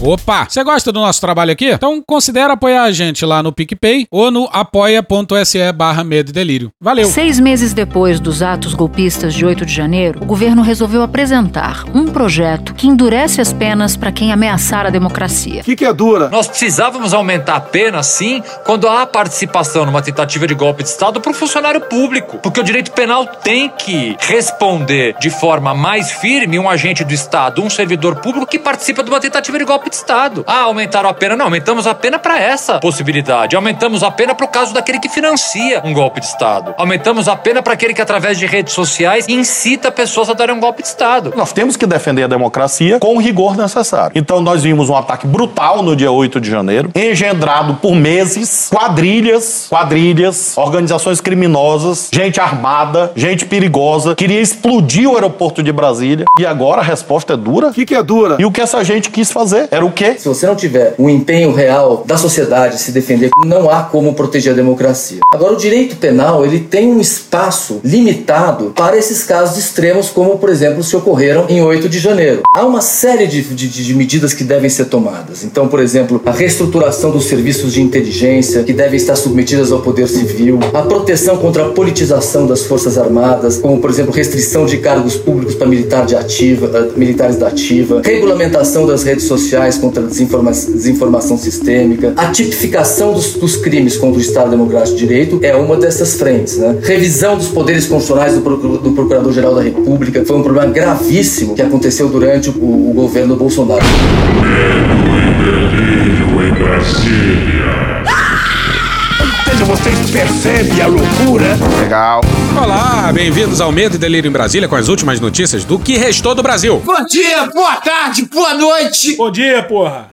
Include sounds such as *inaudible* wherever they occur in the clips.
Opa! Você gosta do nosso trabalho aqui? Então considere apoiar a gente lá no PicPay ou no apoia.se barra medo e delírio. Valeu! Seis meses depois dos atos golpistas de 8 de janeiro, o governo resolveu apresentar um projeto que endurece as penas para quem ameaçar a democracia. O que, que é dura? Nós precisávamos aumentar a pena, sim, quando há participação numa tentativa de golpe de Estado para o funcionário público. Porque o direito penal tem que responder de forma mais firme um agente do Estado, um servidor público que participa de uma tentativa de golpe de Estado. Ah, aumentaram a pena. Não, aumentamos a pena para essa possibilidade. Aumentamos a pena para o caso daquele que financia um golpe de Estado. Aumentamos a pena para aquele que, através de redes sociais, incita pessoas a darem um golpe de Estado. Nós temos que defender a democracia com o rigor necessário. Então, nós vimos um ataque brutal no dia 8 de janeiro, engendrado por meses, quadrilhas, quadrilhas, organizações criminosas, gente armada, gente perigosa, queria explodir o aeroporto de Brasília. E agora a resposta é dura? O que, que é dura? E o que essa gente quis fazer era o quê? Se você não tiver um empenho real da sociedade se defender, não há como proteger a democracia. Agora, o direito penal ele tem um espaço limitado para esses casos extremos, como por exemplo se ocorreram em 8 de janeiro. Há uma série de, de, de medidas que devem ser tomadas. Então, por exemplo, a reestruturação dos serviços de inteligência que devem estar submetidas ao poder civil, a proteção contra a politização das forças armadas, como por exemplo restrição de cargos públicos para militar de ativa, eh, militares da ativa, regulamentação das redes sociais contra a desinforma desinformação sistêmica, a tipificação dos, dos, crimes contra o Estado Democrático de Direito é uma dessas frentes. Né? Revisão dos poderes constitucionais do, do Procurador-Geral da República foi um problema gravíssimo que aconteceu durante o, o governo Bolsonaro. Medo e em Brasília. Vocês percebem a loucura? Legal. Olá, bem-vindos ao Medo e Delírio em Brasília com as últimas notícias do que restou do Brasil. Bom dia, boa tarde, boa noite. Bom dia, porra.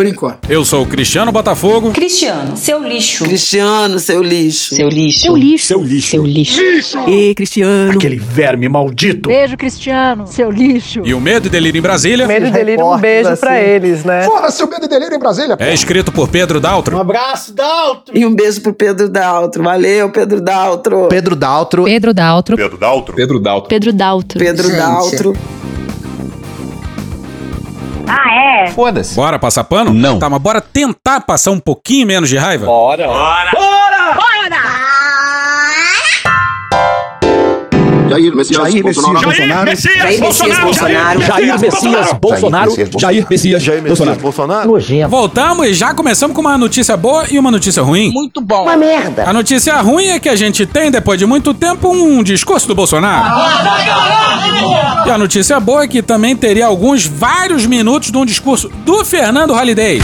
Por enquanto. Eu sou o Cristiano Botafogo. Cristiano, seu lixo. Cristiano, seu lixo. Seu lixo. Seu lixo. Seu lixo. Seu lixo. lixo. E Cristiano. Aquele verme maldito. Beijo, Cristiano, seu lixo. E o Medo e Delírio em Brasília. Medo e Delírio, um beijo assim. pra eles, né? Fora seu Medo e Delírio em Brasília. É escrito por Pedro Daltro. Um abraço, Daltro. E um beijo pro Pedro Daltro. Valeu, Pedro Daltro. Pedro Daltro. Pedro Daltro. Pedro Daltro. Pedro Daltro. Pedro Daltro. Pedro Daltro. Ah, é? Foda-se. Bora passar pano? Não. Tá, mas bora tentar passar um pouquinho menos de raiva? Bora. Bora. Bora! Bora! Jair Messias, Jair Bolsonaro. Jair Messias Bolsonaro. Jair Messias Bolsonaro. Jair Messias, Jair Messias Bolsonaro. Nojento. Voltamos e já começamos com uma notícia boa e uma notícia ruim. Muito bom. Uma merda. A notícia ruim é que a gente tem, depois de muito tempo, um discurso do Bolsonaro. E a notícia boa é que também teria alguns, vários minutos de um discurso do Fernando Holliday.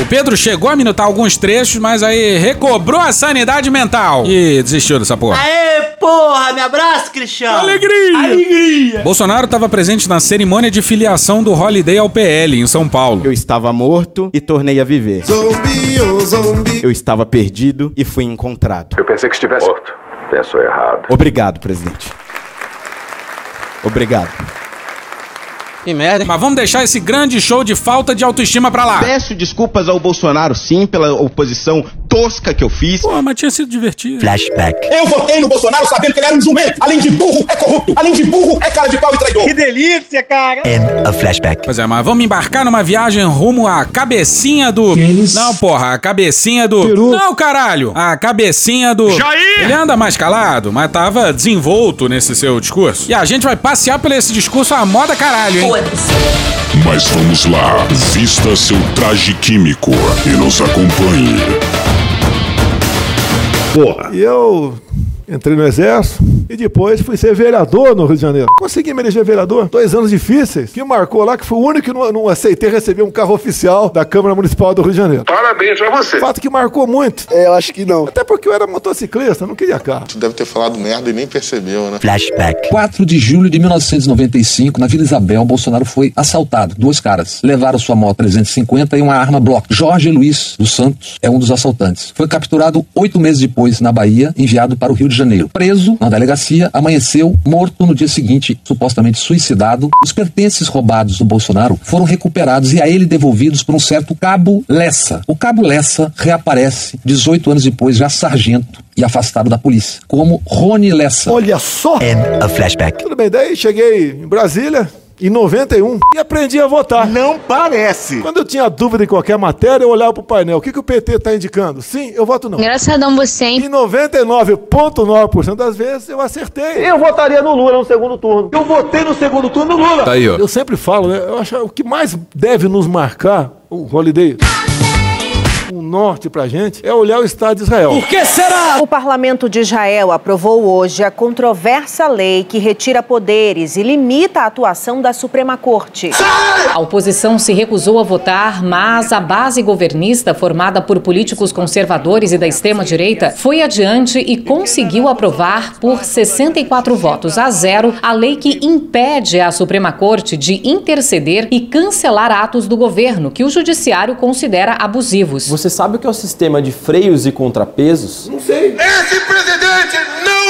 O Pedro chegou a minutar alguns trechos, mas aí recobrou a sanidade mental e desistiu dessa porra. Aê, porra! Me abraça, Cristiano! Alegria! Alegria! Bolsonaro estava presente na cerimônia de filiação do Holiday ao PL em São Paulo. Eu estava morto e tornei a viver. Zumbi, oh, zumbi. Eu estava perdido e fui encontrado. Eu pensei que estivesse morto. Pensou errado. Obrigado, presidente. Obrigado. Que merda. Mas vamos deixar esse grande show de falta de autoestima pra lá. Peço desculpas ao Bolsonaro, sim, pela oposição tosca que eu fiz. Pô, mas tinha sido divertido. Flashback. Eu votei no Bolsonaro sabendo que ele era um jumento. Além de burro, é corrupto. Além de burro, é cara de pau e traidor. Que delícia, cara! End of flashback. Pois é, mas vamos embarcar numa viagem rumo à cabecinha do. Eles... Não, porra, a cabecinha do. Peru. Não, caralho! A cabecinha do. Jair! Ele anda mais calado, mas tava desenvolto nesse seu discurso. E a gente vai passear por esse discurso à moda caralho, hein? Mas vamos lá, vista seu traje químico e nos acompanhe. Porra. E eu entrei no exército e depois fui ser vereador no Rio de Janeiro. Consegui me eleger vereador. Dois anos difíceis. Que marcou lá que fui o único que não, não aceitei receber um carro oficial da Câmara Municipal do Rio de Janeiro. Parabéns a você. Fato que marcou muito. É, eu acho que não. Até porque eu era motociclista, não queria carro. Tu deve ter falado merda e nem percebeu, né? Flashback. 4 de julho de 1995, na Vila Isabel, Bolsonaro foi assaltado. Dois caras levaram sua moto 350 e uma arma Block. Jorge Luiz dos Santos é um dos assaltantes. Foi capturado oito meses depois na Bahia, enviado para o Rio de Janeiro. Preso na delegacia, amanheceu morto no dia seguinte, supostamente suicidado. Os pertences roubados do Bolsonaro foram recuperados e a ele devolvidos por um certo Cabo Lessa. O Cabo Lessa reaparece 18 anos depois, já sargento e afastado da polícia, como Rony Lessa. Olha só! A flashback. Tudo bem, daí cheguei em Brasília. Em 91, e aprendi a votar. Não parece. Quando eu tinha dúvida em qualquer matéria, eu olhava pro painel. O que, que o PT tá indicando? Sim, eu voto não. Engraçadão você, hein? Em 99,9% das vezes, eu acertei. Eu votaria no Lula no segundo turno. Eu votei no segundo turno no Lula. Tá aí, ó. Eu sempre falo, né? Eu acho que o que mais deve nos marcar, o Holiday, o norte pra gente, é olhar o Estado de Israel. Por que será? O parlamento de Israel aprovou hoje a controversa lei que retira poderes e limita a atuação da Suprema Corte. A oposição se recusou a votar, mas a base governista, formada por políticos conservadores e da extrema-direita, foi adiante e conseguiu aprovar por 64 votos a zero a lei que impede a Suprema Corte de interceder e cancelar atos do governo que o judiciário considera abusivos. Você sabe o que é o sistema de freios e contrapesos? Não sei. Esse presidente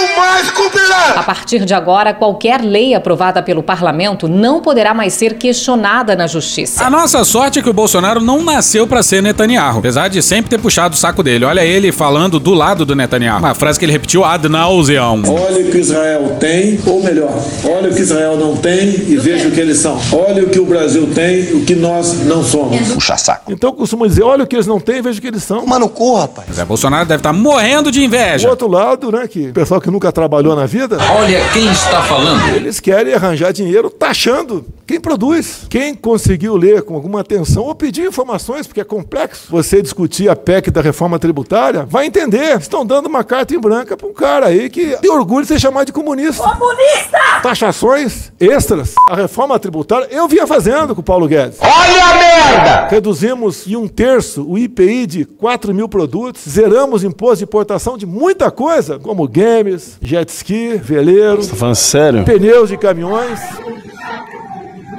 não mais cumprirá. A partir de agora, qualquer lei aprovada pelo parlamento não poderá mais ser questionada na justiça. A nossa sorte é que o Bolsonaro não nasceu pra ser Netanyahu, apesar de sempre ter puxado o saco dele. Olha ele falando do lado do Netanyahu. Uma frase que ele repetiu ad nauseam. Olha o que Israel tem, ou melhor, olha o que Israel não tem e veja o que eles são. Olha o que o Brasil tem, o que nós não somos. Puxa saco. Então eu costumo dizer, olha o que eles não têm, veja o que eles são. Mano, cu, rapaz. Zé Bolsonaro deve estar morrendo de O inveja. outro lado, né, que o pessoal que nunca trabalhou na vida, Olha quem está falando. eles querem arranjar dinheiro taxando quem produz. Quem conseguiu ler com alguma atenção ou pedir informações, porque é complexo você discutir a PEC da reforma tributária, vai entender. Estão dando uma carta em branca para um cara aí que tem orgulho de ser chamado de comunista. Comunista! Taxações extras. A reforma tributária eu vinha fazendo com o Paulo Guedes. Olha a merda! Reduzimos em um terço o IPI de 4 mil produtos, zeramos imposto de importação de muita coisa, como games, jet ski, veleiro, Tá falando sério? pneus de caminhões.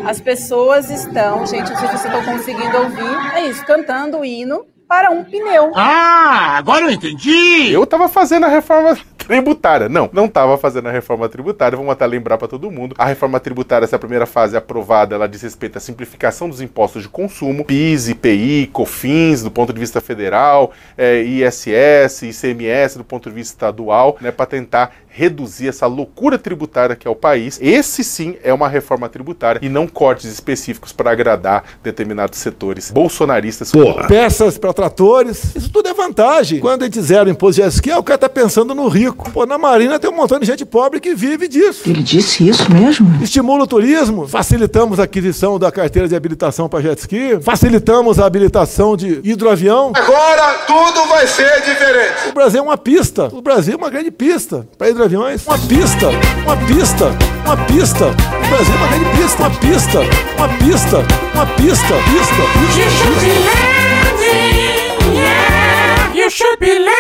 As pessoas estão, gente, não sei se vocês estão conseguindo ouvir, é isso, cantando o hino para um pneu. Ah, agora eu entendi. Eu tava fazendo a reforma tributária. Não, não tava fazendo a reforma tributária. Vamos até lembrar para todo mundo. A reforma tributária, essa primeira fase aprovada, ela diz respeito à simplificação dos impostos de consumo, PIS, IPI, COFINS, do ponto de vista federal, é, ISS, ICMS, do ponto de vista estadual, né, para tentar reduzir essa loucura tributária que é o país. Esse sim é uma reforma tributária e não cortes específicos para agradar determinados setores bolsonaristas. Peças para tratores, isso tudo é vantagem. Quando a gente zera o imposto de jet o cara tá pensando no rico. Pô, na Marina tem um montão de gente pobre que vive disso. Ele disse isso mesmo? Estimula o turismo, facilitamos a aquisição da carteira de habilitação para jet ski, facilitamos a habilitação de hidroavião. Agora tudo vai ser diferente. O Brasil é uma pista. O Brasil é uma grande pista para hidroaviões. Uma pista, uma pista, uma pista. O Brasil é uma grande pista. Uma pista, uma pista, uma pista, pista, pista. pista. You should be landing,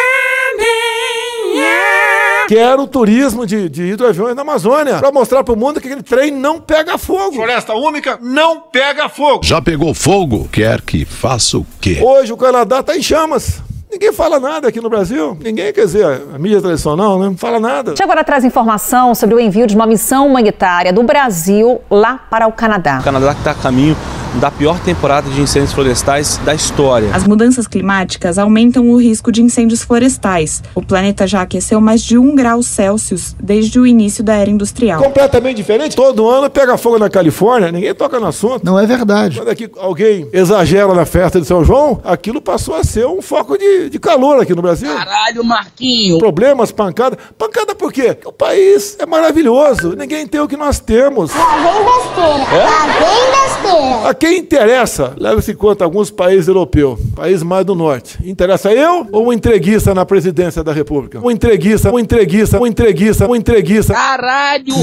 yeah. Quero turismo de, de hidroaviões na Amazônia para mostrar para o mundo que aquele trem não pega fogo. Floresta úmica não pega fogo. Já pegou fogo? Quer que faça o quê? Hoje o Canadá está em chamas. Ninguém fala nada aqui no Brasil. Ninguém, quer dizer, a mídia tradicional, né? Não fala nada. A gente agora traz informação sobre o envio de uma missão humanitária do Brasil lá para o Canadá. O Canadá está a caminho da pior temporada de incêndios florestais da história. As mudanças climáticas aumentam o risco de incêndios florestais. O planeta já aqueceu mais de um grau Celsius desde o início da era industrial. Completamente diferente. Todo ano pega fogo na Califórnia, ninguém toca no assunto. Não é verdade. Quando aqui alguém exagera na festa de São João, aquilo passou a ser um foco de, de calor aqui no Brasil. Caralho, Marquinho. Problemas, pancada. Pancada por quê? Porque o país é maravilhoso. Ninguém tem o que nós temos. Lá vem besteira. Lá vem besteira. A quem interessa, leva-se em conta alguns países europeus, países mais do norte. Interessa eu ou um entreguista na presidência da República? Um entreguista, um entreguista, um entreguista, um entreguista. Caralho.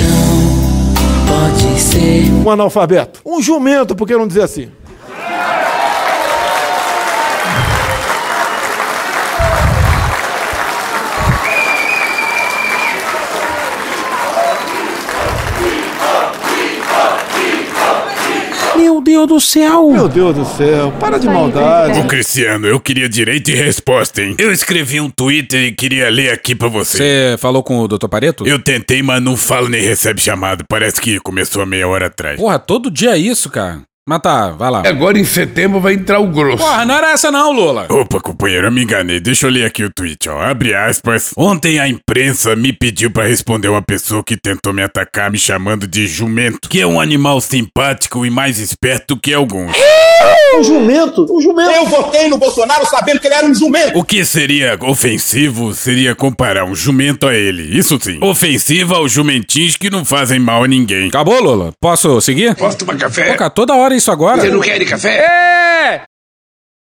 Pode ser. Um analfabeto. Um jumento, por que não dizer assim? Meu Deus do céu! Meu Deus do céu, para de maldade. Ô Cristiano, eu queria direito e resposta, hein? Eu escrevi um Twitter e queria ler aqui pra você. Você falou com o Dr. Pareto? Eu tentei, mas não falo nem recebe chamado. Parece que começou há meia hora atrás. Porra, todo dia é isso, cara. Mas tá, vai lá. Agora em setembro vai entrar o grosso. Porra, não era essa não, Lula. Opa, companheiro, eu me enganei. Deixa eu ler aqui o tweet, ó. Abre aspas. Ontem a imprensa me pediu pra responder uma pessoa que tentou me atacar me chamando de jumento, que é um animal simpático e mais esperto que alguns. Um jumento, um jumento. Eu votei no Bolsonaro sabendo que ele era um jumento. O que seria ofensivo seria comparar um jumento a ele. Isso sim. Ofensivo aos jumentinhos que não fazem mal a ninguém. Acabou, Lula? Posso seguir? Posso tomar café? Cara, toda hora isso agora. Você não quer café? É!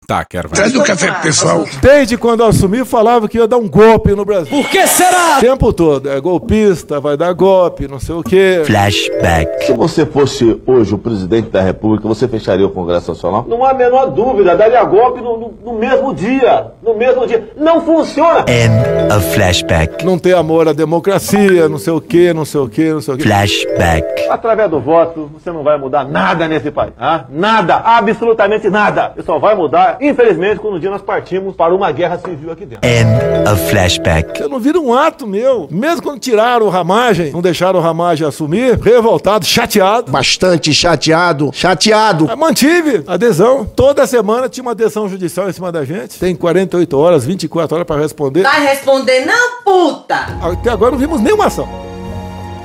Tá, quero. Vai. Traz o café pro pessoal. Desde quando eu assumi, falava que ia dar um golpe no Brasil. Por que será? O tempo todo. É golpista, vai dar golpe, não sei o quê. Flashback. Se você fosse hoje o presidente da República, você fecharia o Congresso Nacional? Não há a menor dúvida, daria golpe no, no, no mesmo dia. No mesmo dia. Não funciona. End of flashback. Não ter amor à democracia, não sei o quê, não sei o quê, não sei o quê. Flashback. Através do voto, você não vai mudar nada nesse país. Ah? Nada, absolutamente nada. Você só vai mudar, infelizmente, quando um dia nós partimos para uma guerra civil aqui dentro. End of flashback. Eu não vira um ato meu. Mesmo quando tiraram o Ramagem, não deixaram o Ramagem assumir, revoltado, chateado. Bastante chateado, chateado. Eu mantive adesão. Toda semana tinha uma adesão judicial em cima da gente. Tem 48 horas, 24 horas para responder. Vai responder não, puta! Até agora não vimos nenhuma ação.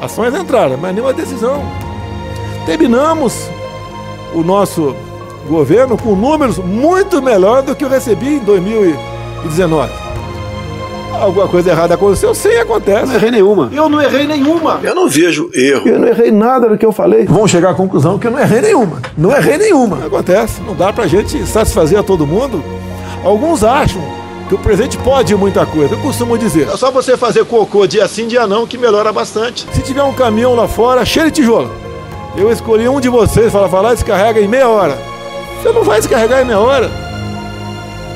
Ações entraram, mas nenhuma decisão. Terminamos o nosso governo com números muito melhores do que eu recebi em 2019. Alguma coisa errada aconteceu? Sim, acontece. Não errei nenhuma. Eu não errei nenhuma. Eu não vejo erro. Eu não errei nada do que eu falei. Vão chegar à conclusão que eu não errei nenhuma. Não errei nenhuma. Acontece. Não dá pra gente satisfazer a todo mundo. Alguns acham que o presidente pode muita coisa. Eu costumo dizer. É só você fazer cocô dia sim, dia não, que melhora bastante. Se tiver um caminhão lá fora cheio de tijolo, eu escolhi um de vocês para falar, descarrega em meia hora. Você não vai descarregar em meia hora.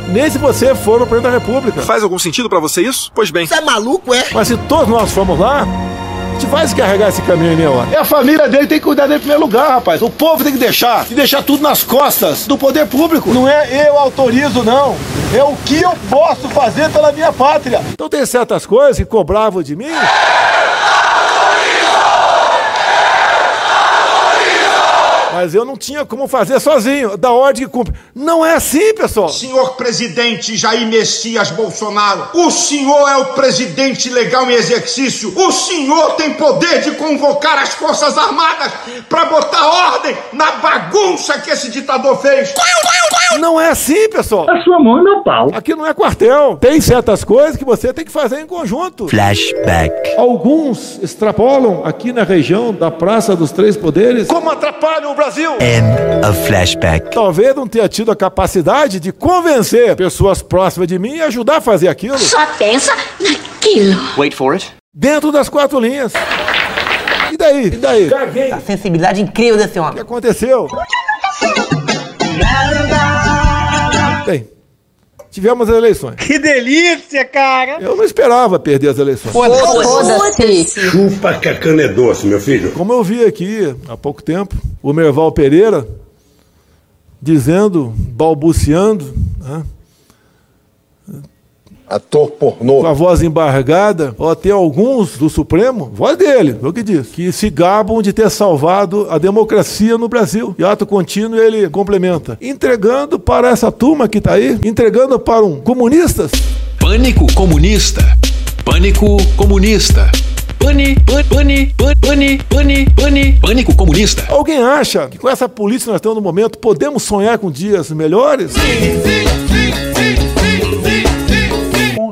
Nem se você for o presidente da República. Faz algum sentido pra você isso? Pois bem. Você é maluco, é? Mas se todos nós formos lá, a gente vai descarregar esse caminho em meia hora. É a família dele tem que cuidar dele em primeiro lugar, rapaz. O povo tem que deixar. E deixar tudo nas costas do poder público. Não é eu autorizo, não. É o que eu posso fazer pela minha pátria. Então tem certas coisas que cobravam de mim. Mas eu não tinha como fazer sozinho, da ordem que cumpre. Não é assim, pessoal. Senhor presidente Jair Messias Bolsonaro, o senhor é o presidente legal em exercício. O senhor tem poder de convocar as Forças Armadas para botar ordem na bagunça que esse ditador fez. Não é assim, pessoal. A sua mão é meu pau. Aqui não é quartel. Tem certas coisas que você tem que fazer em conjunto. Flashback. Alguns extrapolam aqui na região da Praça dos Três Poderes. Como atrapalham o Brasil? End of flashback. Talvez não tenha tido a capacidade de convencer pessoas próximas de mim e ajudar a fazer aquilo. Só pensa naquilo. Wait for it. Dentro das quatro linhas. E daí? E daí? Caguei. A sensibilidade incrível desse O homem. que aconteceu? Bem, tivemos as eleições. Que delícia, cara! Eu não esperava perder as eleições. Foda-se. Chupa que a cana é doce, meu filho. Como eu vi aqui há pouco tempo, o Merval Pereira dizendo, balbuciando, né, Ator pornô. com a voz embargada, ó, tem alguns do Supremo, voz dele, foi o que diz, que se gabam de ter salvado a democracia no Brasil. E ato contínuo ele complementa, entregando para essa turma que está aí, entregando para um comunistas. Pânico comunista. Pânico comunista. Pane, pane, pane, pane, pane, pane, pânico comunista. Alguém acha que com essa política que nós temos no momento podemos sonhar com dias melhores? Com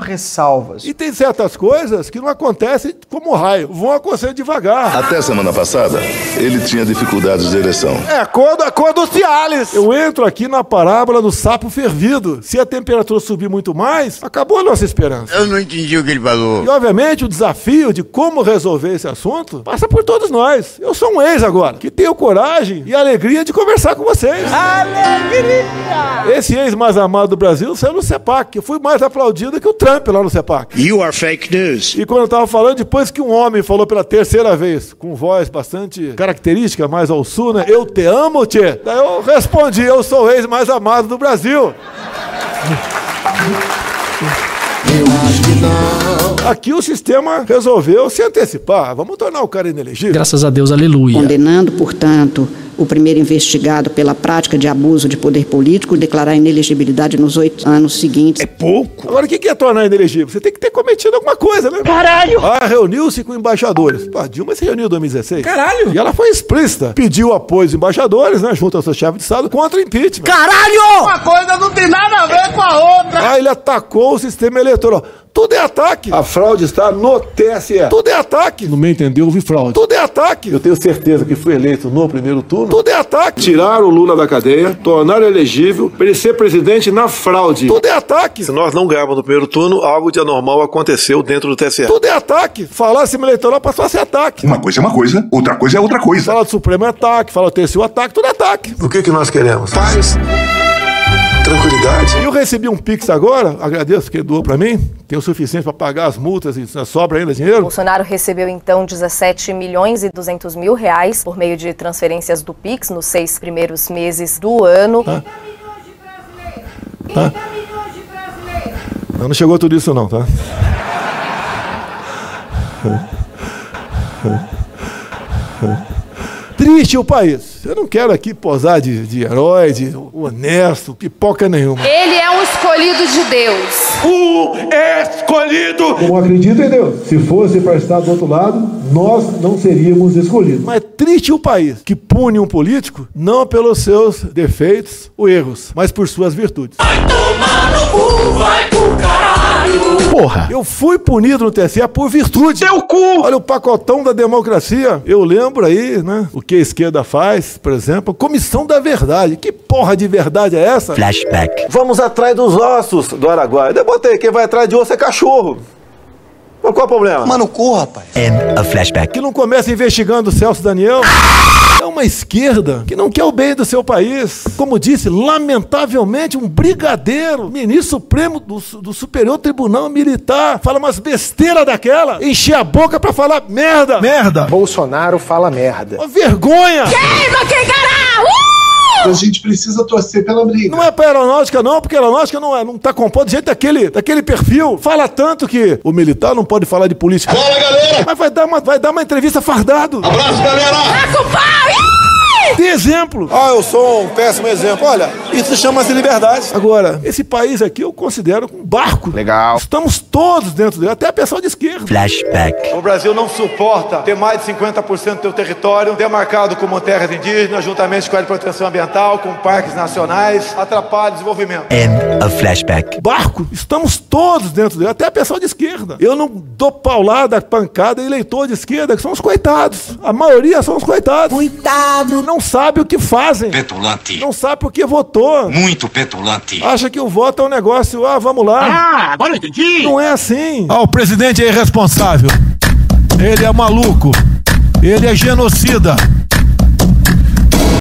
ressalvas. E tem certas coisas que não acontecem como raio, vão acontecer devagar. Até semana passada, ele tinha dificuldades de ereção. É a cor, a cor do Cialis. Eu entro aqui na parábola do sapo fervido. Se a temperatura subir muito mais, acabou a nossa esperança. Eu não entendi o que ele falou. E obviamente o desafio de como resolver esse assunto passa por todos nós. Eu sou um ex agora, que tenho coragem e alegria de conversar com vocês. Alegria! Esse ex mais amado do Brasil saiu no CEPAC. Eu fui mais aplaudido que o Trump lá no CEPAC. You are fake news. E quando eu tava falando, depois que um homem falou pela terceira vez, com voz bastante característica, mais ao sul, né? Eu te amo, tchê. Daí eu respondi, eu sou o ex mais amado do Brasil. Aqui o sistema resolveu se antecipar. Vamos tornar o cara inelegível. Graças a Deus, aleluia. Condenando, portanto, o primeiro investigado pela prática de abuso de poder político declarar inelegibilidade nos oito anos seguintes. É pouco. Agora, o que é tornar inelegível? Você tem que ter cometido alguma coisa, né? Caralho! Ah, reuniu-se com embaixadores. Pô, a Dilma se reuniu em 2016. Caralho! E ela foi explícita. Pediu apoio dos embaixadores, né, junto ao seu chefe de Estado, contra o impeachment. Caralho! Uma coisa não tem nada a ver com a outra. Atacou o sistema eleitoral. Tudo é ataque. A fraude está no TSE. Tudo é ataque. No meu entender, houve fraude. Tudo é ataque. Eu tenho certeza que fui eleito no primeiro turno. Tudo é ataque. Tiraram o Lula da cadeia, tornaram elegível para ele ser presidente na fraude. Tudo é ataque. Se nós não ganhamos no primeiro turno, algo de anormal aconteceu dentro do TSE. Tudo é ataque. Falar sistema eleitoral passou a ser ataque. Uma coisa é uma coisa, outra coisa é outra coisa. Fala do Supremo é ataque, fala do TSU ataque, tudo é ataque. O que, que nós queremos? Paz. Tranquilidade. E eu recebi um Pix agora, agradeço que doou para mim, tem o suficiente para pagar as multas e sobra ainda dinheiro. Bolsonaro recebeu então 17 milhões e 200 mil reais por meio de transferências do Pix nos seis primeiros meses do ano. Tá. Tá? Não, não chegou tudo isso não, tá? Triste o país. Eu não quero aqui posar de, de herói, de honesto, pipoca nenhuma. Ele é um escolhido de Deus. O escolhido! Como acredito em Deus. Se fosse para estar do outro lado, nós não seríamos escolhidos. Mas é triste o país que pune um político não pelos seus defeitos ou erros, mas por suas virtudes. Vai pro caralho! Porra! Eu fui punido no TSE por virtude. Teu cu! Olha o pacotão da democracia. Eu lembro aí, né? O que a esquerda faz, por exemplo, comissão da verdade. Que porra de verdade é essa? Flashback. Vamos atrás dos ossos do Araguaia. Eu botei, quem vai atrás de osso é cachorro. Mas qual é o problema? Mano, cu, rapaz. End of flashback. Que não começa investigando o Celso Daniel. É uma esquerda que não quer o bem do seu país. Como disse, lamentavelmente, um brigadeiro, ministro supremo do, do Superior Tribunal Militar, fala umas besteiras daquela, encher a boca pra falar merda. Merda. Bolsonaro fala merda. Uma vergonha. Queima quem caralho! A gente precisa torcer pela briga. Não é pra aeronáutica, não, porque a aeronáutica não, é, não tá compondo de jeito daquele, daquele perfil. Fala tanto que o militar não pode falar de política. Bora, galera! Mas vai dar uma, vai dar uma entrevista fardado. Abraço, galera! Tá com De exemplo. Ah, eu sou um péssimo exemplo. Olha, isso chama-se liberdade. Agora, esse país aqui eu considero um barco. Legal. Estamos todos dentro dele, até a pessoa de esquerda. Flashback. O Brasil não suporta ter mais de 50% do seu território demarcado como terras indígenas, juntamente com a área de proteção ambiental, com parques nacionais, atrapalha o desenvolvimento. End of flashback. Barco, estamos todos dentro dele, até a pessoa de esquerda. Eu não dou paulada, pancada eleitor de esquerda, que são os coitados. A maioria são os coitados. Coitado. Não sabe o que fazem. Petulante. Não sabe por que votou. Muito petulante. Acha que o voto é um negócio, ah, vamos lá. Ah, agora eu entendi. Não é assim. Ah, o presidente é irresponsável. Ele é maluco. Ele é genocida.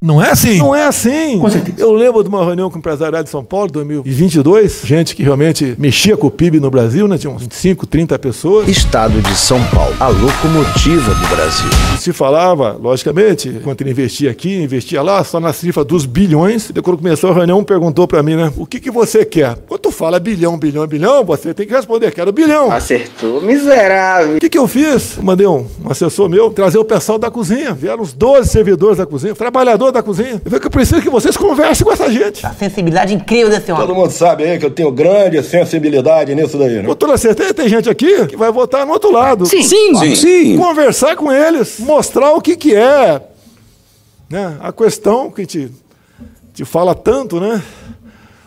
Não é assim? Não é assim. Com certeza. Eu lembro de uma reunião com o empresariado de São Paulo, 2022. Gente que realmente mexia com o PIB no Brasil, né? Tinha uns 25, 30 pessoas. Estado de São Paulo, a locomotiva do Brasil. Se falava, logicamente, quanto ele investia aqui, investia lá, só na cifra dos bilhões. E quando começou a reunião, perguntou pra mim, né? O que, que você quer? Quando tu fala bilhão, bilhão, bilhão, você tem que responder, quero bilhão. Acertou, miserável. O que, que eu fiz? Mandei um, um assessor meu trazer o pessoal da cozinha. Vieram uns 12 servidores da cozinha, trabalhador da cozinha. Eu falei que eu preciso que vocês conversem com essa gente. A sensibilidade incrível desse homem. Todo mundo sabe aí que eu tenho grande sensibilidade nisso daí, né? Com toda certeza, tem gente aqui que vai votar no outro lado. Sim. Sim. Sim. Sim. Conversar com eles, mostrar o que, que é. Né? A questão que te, te fala tanto, né?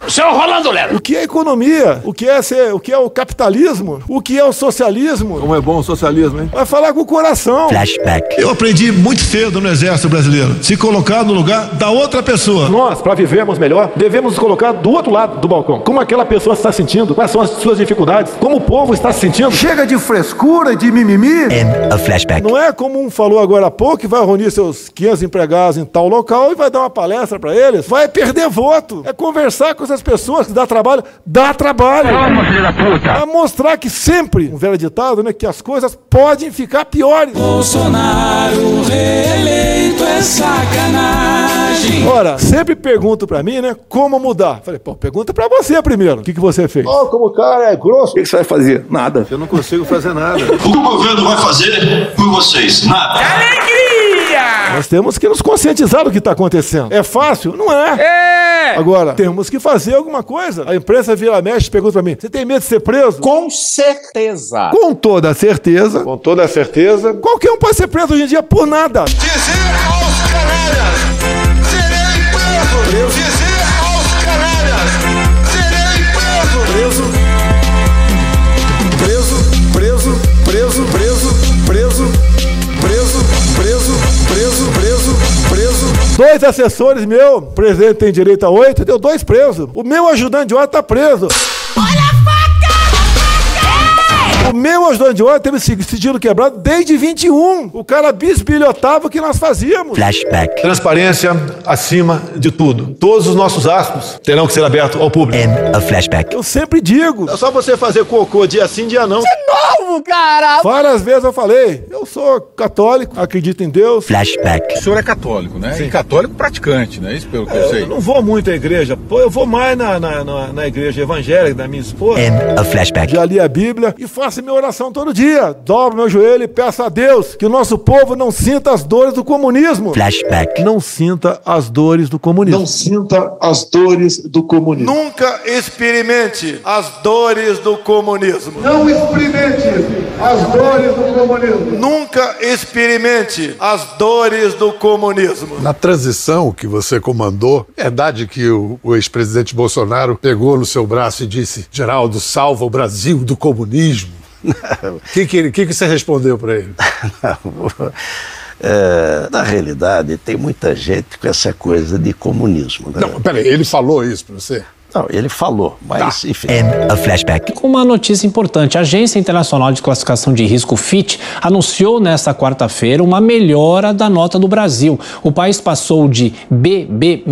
Seu Rolando Lero. O que é economia? O que é ser, o que é o capitalismo? O que é o socialismo? Como é bom o socialismo, hein? Vai falar com o coração. Flashback. Eu aprendi muito cedo no exército brasileiro. Se colocar no lugar da outra pessoa. Nós, para vivermos melhor, devemos nos colocar do outro lado do balcão. Como aquela pessoa está se sentindo? Quais são as suas dificuldades? Como o povo está se sentindo? Chega de frescura e de mimimi. End of flashback. Não é como um falou agora há pouco que vai reunir seus 500 empregados em tal local e vai dar uma palestra para eles. Vai perder voto. É conversar com essas pessoas que dá trabalho. Dá trabalho. Calma, filho da puta. Pra mostrar que sempre, um velho ditado, né? Que as coisas podem ficar piores. Bolsonaro reeleito é sacanagem. Ora, sempre pergunto pra mim, né? Como mudar? Falei, pô, pergunta pra você primeiro. O que, que você fez? Ó, como o cara é grosso. O que, que você vai fazer? Nada. Eu não consigo fazer nada. O que o governo vai fazer por vocês? Nada. Alegria! Nós temos que nos conscientizar do que está acontecendo. É fácil? Não é. É! Agora, temos que fazer alguma coisa. A imprensa vira mexe e pergunta pra mim: você tem medo de ser preso? Com certeza. Com toda a certeza. Com toda a certeza. Qualquer um pode ser preso hoje em dia por nada. Dizer aos canalhas, assessores meu, presidente tem direito a oito, deu dois presos. O meu ajudante de ordem tá preso. O meu ajudante de ordem teve sig- sigilo quebrado desde 21. O cara bisbilhotava o que nós fazíamos. Flashback. Transparência acima de tudo. Todos os nossos aspas terão que ser abertos ao público. End of flashback. Eu sempre digo. É só você fazer cocô dia sim, dia não. Novo, cara! Várias vezes eu falei, eu sou católico, acredito em Deus. Flashback. O senhor é católico, né? E católico praticante, né? Isso pelo que eu sei. Eu não vou muito à igreja, pô, eu vou mais na, na, na, na igreja evangélica da minha esposa. End of flashback. Já li a Bíblia e faço minha oração todo dia. Dobro meu joelho e peço a Deus que o nosso povo não sinta as dores do comunismo. Flashback. Não sinta as dores do comunismo. Não sinta as dores do comunismo. Nunca experimente as dores do comunismo. Não experimente as dores do comunismo. Nunca experimente as dores do comunismo. Na transição que você comandou, é verdade que o, o ex-presidente Bolsonaro pegou no seu braço e disse: Geraldo, salva o Brasil do comunismo. O *laughs* que, que, que, que você respondeu para ele? *laughs* É, na realidade, tem muita gente com essa coisa de comunismo. Né? Não, peraí, ele falou isso para você? Não, ele falou, mas enfim. End of flashback. Com uma notícia importante, a Agência Internacional de Classificação de Risco Fitch anunciou nesta quarta-feira uma melhora da nota do Brasil. O país passou de BB-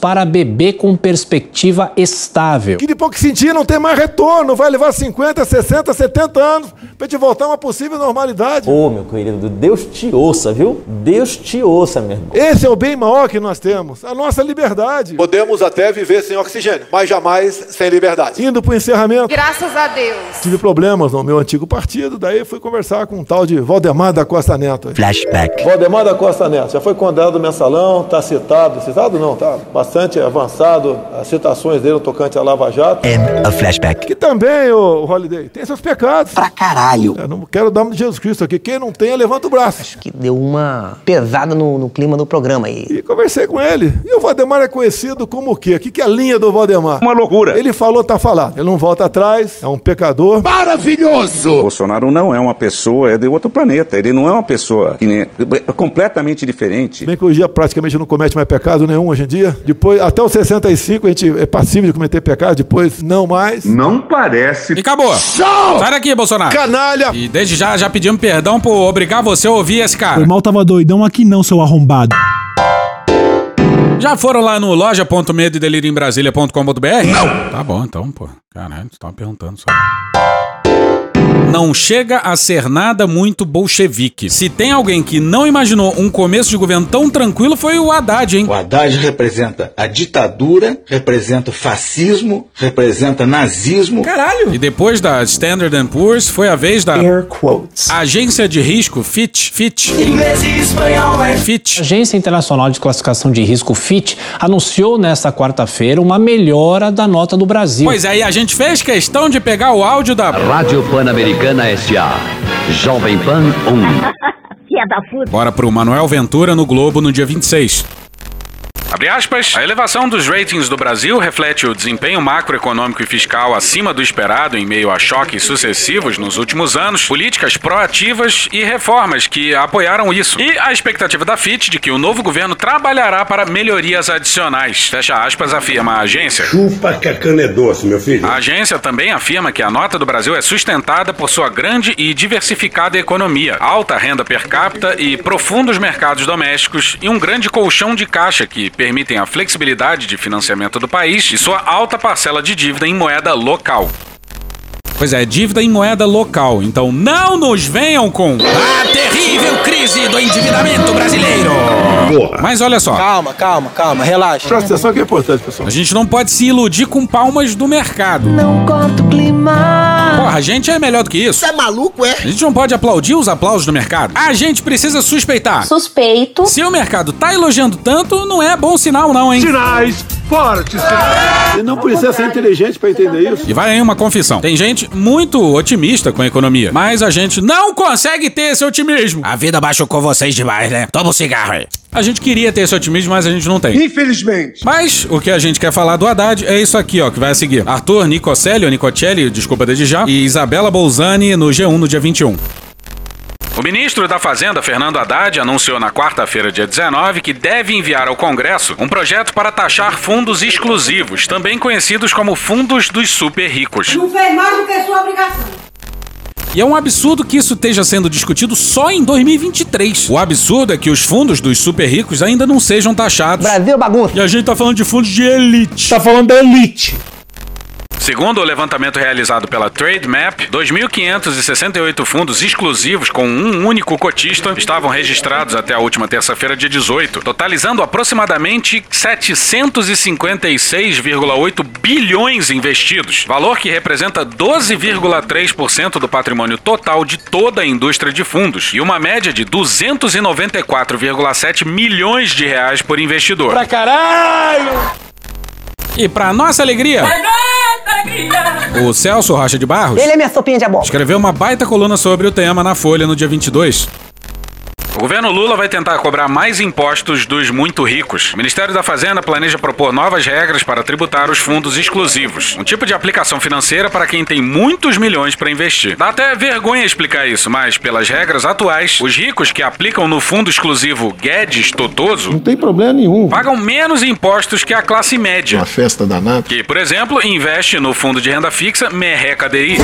para BB com perspectiva estável. Que de pouco sentir não tem mais retorno. Vai levar 50, 60, 70 anos pra gente voltar a uma possível normalidade. Ô, meu querido, Deus te ouça, viu? Deus te ouça, meu irmão. Esse é o bem maior que nós temos, a nossa liberdade. Podemos até viver sem oxigênio, mas jamais sem liberdade. Indo pro encerramento. Graças a Deus. Tive problemas no meu antigo partido, daí fui conversar com um tal de Valdemar da Costa Neto. Flashback. Valdemar da Costa Neto, já foi condenado no mensalão, tá citado, citado não, tá bastante avançado as citações dele no tocante à Lava Jato. End of flashback. Que também, o Holiday, tem seus pecados. Pra caralho. Eu não quero dar de Jesus Cristo aqui. Quem não tem, levanta o braço. Que deu uma pesada no, no clima do programa aí. E conversei com ele. E o Valdemar é conhecido como o quê? O que, que é a linha do Valdemar? Uma loucura. Ele falou, tá falado. Ele não volta atrás, é um pecador. Maravilhoso! Bolsonaro não é uma pessoa, é de outro planeta. Ele não é uma pessoa que nem, é completamente diferente. Bem que hoje em dia praticamente não comete mais pecado nenhum hoje em dia. Depois, até os 65 a gente é passível de cometer pecado, depois não mais. Não parece. E acabou. Sai daqui, Bolsonaro. Canalha! E desde já, já pedimos perdão por obrigar você a ouvir esse cara. Foi mal tava doidão aqui não, seu arrombado. Já foram lá no loja.medoedelirioembrasilha.com.br? Não! Tá bom, então, pô. Caralho, você tava perguntando só. Não chega a ser nada muito bolchevique. Se tem alguém que não imaginou um começo de governo tão tranquilo, foi o Haddad, hein? O Haddad representa a ditadura, representa o fascismo, representa nazismo. Caralho! E depois da Standard Poor's, foi a vez da Air quotes. agência de risco Fitch. Fitch. Inglês e espanhol é Fitch. A Agência Internacional de Classificação de Risco Fitch anunciou nesta quarta-feira uma melhora da nota do Brasil. Pois é, e a gente fez questão de pegar o áudio da Rádio Pan-Americana S.A. Jovem Pan 1. *laughs* Filha da puta. Bora pro Manuel Ventura no Globo no dia 26. Abre aspas. A elevação dos ratings do Brasil reflete o desempenho macroeconômico e fiscal acima do esperado em meio a choques sucessivos nos últimos anos, políticas proativas e reformas que apoiaram isso. E a expectativa da FIT de que o novo governo trabalhará para melhorias adicionais. Fecha aspas, afirma a agência. Chupa que a cana é doce, meu filho. A agência também afirma que a nota do Brasil é sustentada por sua grande e diversificada economia, alta renda per capita e profundos mercados domésticos e um grande colchão de caixa que permitem a flexibilidade de financiamento do país e sua alta parcela de dívida em moeda local. Pois é, dívida em moeda local. Então não nos venham com a terrível crise do endividamento brasileiro. porra. Mas olha só. Calma, calma, calma, relaxa. Presta atenção que é importante, pessoal. A gente não pode se iludir com palmas do mercado. Não corta o clima. Porra, a gente é melhor do que isso. Você é maluco, é? A gente não pode aplaudir os aplausos do mercado. A gente precisa suspeitar. Suspeito. Se o mercado tá elogiando tanto, não é bom sinal não, hein? Sinais sinais. E não precisa ser inteligente pra entender isso. E vai aí uma confissão. Tem gente muito otimista com a economia, mas a gente não consegue ter esse otimismo. A vida machucou vocês demais, né? Toma um cigarro aí. A gente queria ter esse otimismo, mas a gente não tem. Infelizmente. Mas o que a gente quer falar do Haddad é isso aqui, ó, que vai a seguir. Arthur Nicocelli, ou Nicocelli, desculpa desde já, e Isabela Bolzani no G1 no dia 21. O ministro da Fazenda, Fernando Haddad, anunciou na quarta-feira, dia 19, que deve enviar ao Congresso um projeto para taxar fundos exclusivos, também conhecidos como fundos dos super ricos. Não fez mais do que sua obrigação. E é um absurdo que isso esteja sendo discutido só em 2023. O absurdo é que os fundos dos super ricos ainda não sejam taxados. Brasil bagunça. E a gente tá falando de fundos de elite. Tá falando da elite. Segundo o levantamento realizado pela TradeMap, 2.568 fundos exclusivos com um único cotista estavam registrados até a última terça-feira, dia 18, totalizando aproximadamente 756,8 bilhões investidos, valor que representa 12,3% do patrimônio total de toda a indústria de fundos e uma média de 294,7 milhões de reais por investidor. Pra caralho! E para nossa alegria, o Celso Rocha de Barros Ele é minha sopinha de abóbora. escreveu uma baita coluna sobre o tema na Folha no dia 22. O governo Lula vai tentar cobrar mais impostos dos muito ricos. O Ministério da Fazenda planeja propor novas regras para tributar os fundos exclusivos. Um tipo de aplicação financeira para quem tem muitos milhões para investir. Dá até vergonha explicar isso, mas pelas regras atuais, os ricos que aplicam no fundo exclusivo Guedes Totoso Não tem problema nenhum. pagam menos impostos que a classe média. Uma festa danada. Que, por exemplo, investe no fundo de renda fixa Merreca DI.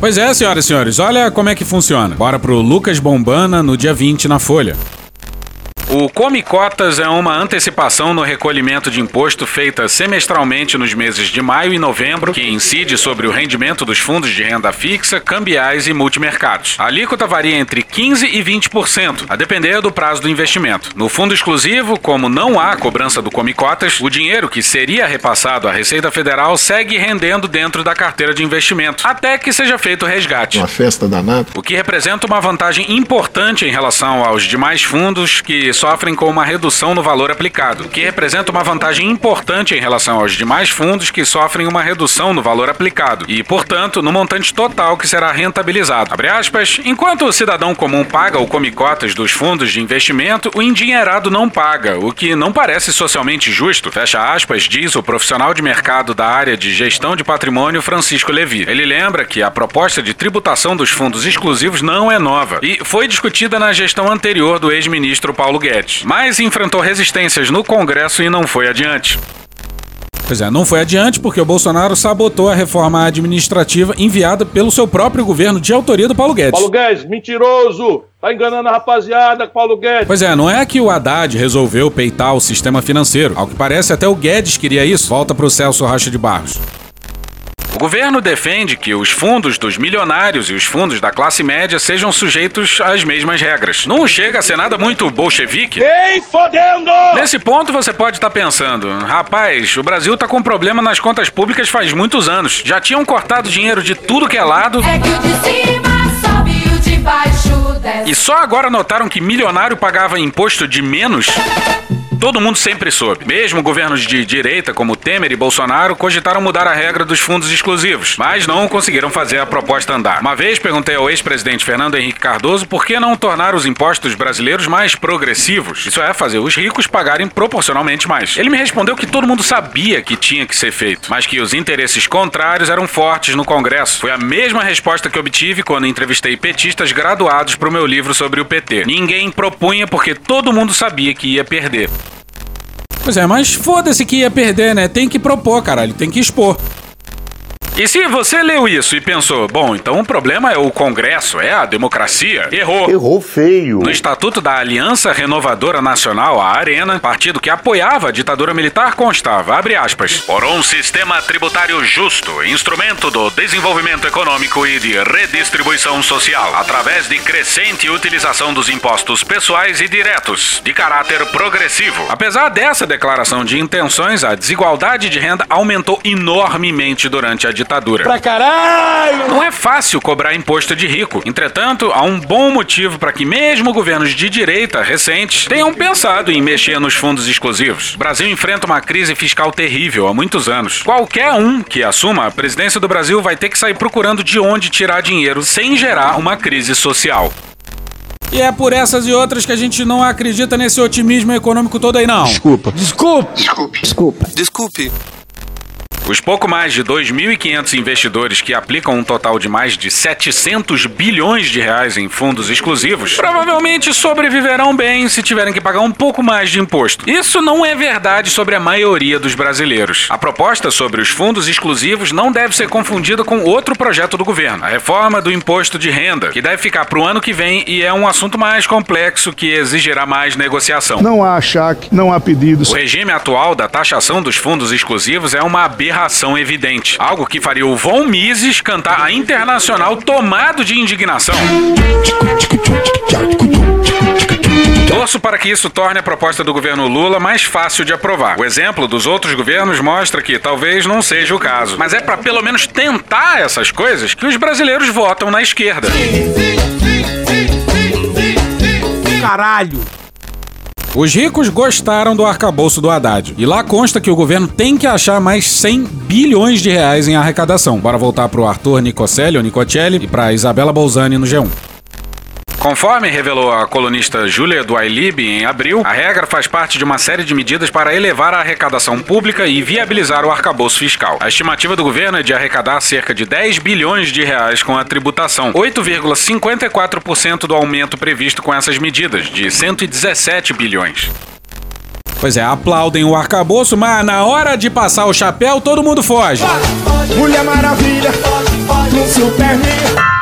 Pois é, senhoras e senhores, olha como é que funciona. Bora pro Lucas Bombana no dia 20 na Folha. O Come Cotas é uma antecipação no recolhimento de imposto feita semestralmente nos meses de maio e novembro, que incide sobre o rendimento dos fundos de renda fixa, cambiais e multimercados. A alíquota varia entre 15% e 20%, a depender do prazo do investimento. No fundo exclusivo, como não há cobrança do Come Cotas, o dinheiro que seria repassado à Receita Federal segue rendendo dentro da carteira de investimento, até que seja feito o resgate. Uma festa danada. O que representa uma vantagem importante em relação aos demais fundos que sofrem com uma redução no valor aplicado, que representa uma vantagem importante em relação aos demais fundos que sofrem uma redução no valor aplicado e, portanto, no montante total que será rentabilizado. Aspas, enquanto o cidadão comum paga o come-cotas dos fundos de investimento, o endinheirado não paga, o que não parece socialmente justo. Fecha aspas, diz o profissional de mercado da área de gestão de patrimônio Francisco Levi. Ele lembra que a proposta de tributação dos fundos exclusivos não é nova e foi discutida na gestão anterior do ex-ministro Paulo Guedes, mas enfrentou resistências no Congresso e não foi adiante. Pois é, não foi adiante porque o Bolsonaro sabotou a reforma administrativa enviada pelo seu próprio governo de autoria do Paulo Guedes. Paulo Guedes, mentiroso! Tá enganando a rapaziada, Paulo Guedes. Pois é, não é que o Haddad resolveu peitar o sistema financeiro. Ao que parece, até o Guedes queria isso. Volta pro Celso Rocha de Barros. O governo defende que os fundos dos milionários e os fundos da classe média sejam sujeitos às mesmas regras. Não chega a ser nada muito bolchevique? Ei, fodendo! Nesse ponto você pode estar pensando, rapaz, o Brasil tá com problema nas contas públicas faz muitos anos. Já tinham cortado dinheiro de tudo que é lado. É que o de cima sobe e o de baixo desce. E só agora notaram que milionário pagava imposto de menos? Todo mundo sempre soube. Mesmo governos de direita, como Temer e Bolsonaro, cogitaram mudar a regra dos fundos exclusivos, mas não conseguiram fazer a proposta andar. Uma vez perguntei ao ex-presidente Fernando Henrique Cardoso por que não tornar os impostos brasileiros mais progressivos. Isso é, fazer os ricos pagarem proporcionalmente mais. Ele me respondeu que todo mundo sabia que tinha que ser feito, mas que os interesses contrários eram fortes no Congresso. Foi a mesma resposta que obtive quando entrevistei petistas graduados para o meu livro sobre o PT. Ninguém propunha porque todo mundo sabia que ia perder. Pois é, mas foda-se que ia perder, né? Tem que propor, caralho, tem que expor. E se você leu isso e pensou, bom, então o problema é o Congresso, é a democracia, errou. Errou feio. No Estatuto da Aliança Renovadora Nacional, a Arena, partido que apoiava a ditadura militar, constava, abre aspas, por um sistema tributário justo, instrumento do desenvolvimento econômico e de redistribuição social, através de crescente utilização dos impostos pessoais e diretos, de caráter progressivo. Apesar dessa declaração de intenções, a desigualdade de renda aumentou enormemente durante a ditadura. Pra caralho! Não é fácil cobrar imposto de rico. Entretanto, há um bom motivo para que mesmo governos de direita recentes tenham pensado em mexer nos fundos exclusivos. O Brasil enfrenta uma crise fiscal terrível há muitos anos. Qualquer um que assuma a presidência do Brasil vai ter que sair procurando de onde tirar dinheiro sem gerar uma crise social. E é por essas e outras que a gente não acredita nesse otimismo econômico todo aí, não. Desculpa. Desculpe. Desculpe. Desculpa. Desculpe. Os pouco mais de 2.500 investidores que aplicam um total de mais de 700 bilhões de reais em fundos exclusivos provavelmente sobreviverão bem se tiverem que pagar um pouco mais de imposto. Isso não é verdade sobre a maioria dos brasileiros. A proposta sobre os fundos exclusivos não deve ser confundida com outro projeto do governo, a reforma do imposto de renda, que deve ficar para o ano que vem e é um assunto mais complexo que exigirá mais negociação. Não há achaque, não há pedidos. O regime atual da taxação dos fundos exclusivos é uma aberração evidente. Algo que faria o Von Mises cantar a internacional tomado de indignação. Torço para que isso torne a proposta do governo Lula mais fácil de aprovar. O exemplo dos outros governos mostra que talvez não seja o caso. Mas é para pelo menos tentar essas coisas que os brasileiros votam na esquerda. Caralho! Os ricos gostaram do arcabouço do Haddad. E lá consta que o governo tem que achar mais 100 bilhões de reais em arrecadação. Bora voltar pro Arthur Nicocelli, ou Nicocelli, e pra Isabela Bolzani no G1. Conforme revelou a colunista Júlia Duailib em abril, a regra faz parte de uma série de medidas para elevar a arrecadação pública e viabilizar o arcabouço fiscal. A estimativa do governo é de arrecadar cerca de 10 bilhões de reais com a tributação, 8,54% do aumento previsto com essas medidas, de 117 bilhões. Pois é, aplaudem o arcabouço, mas na hora de passar o chapéu, todo mundo foge. Mulher Maravilha, no Superman.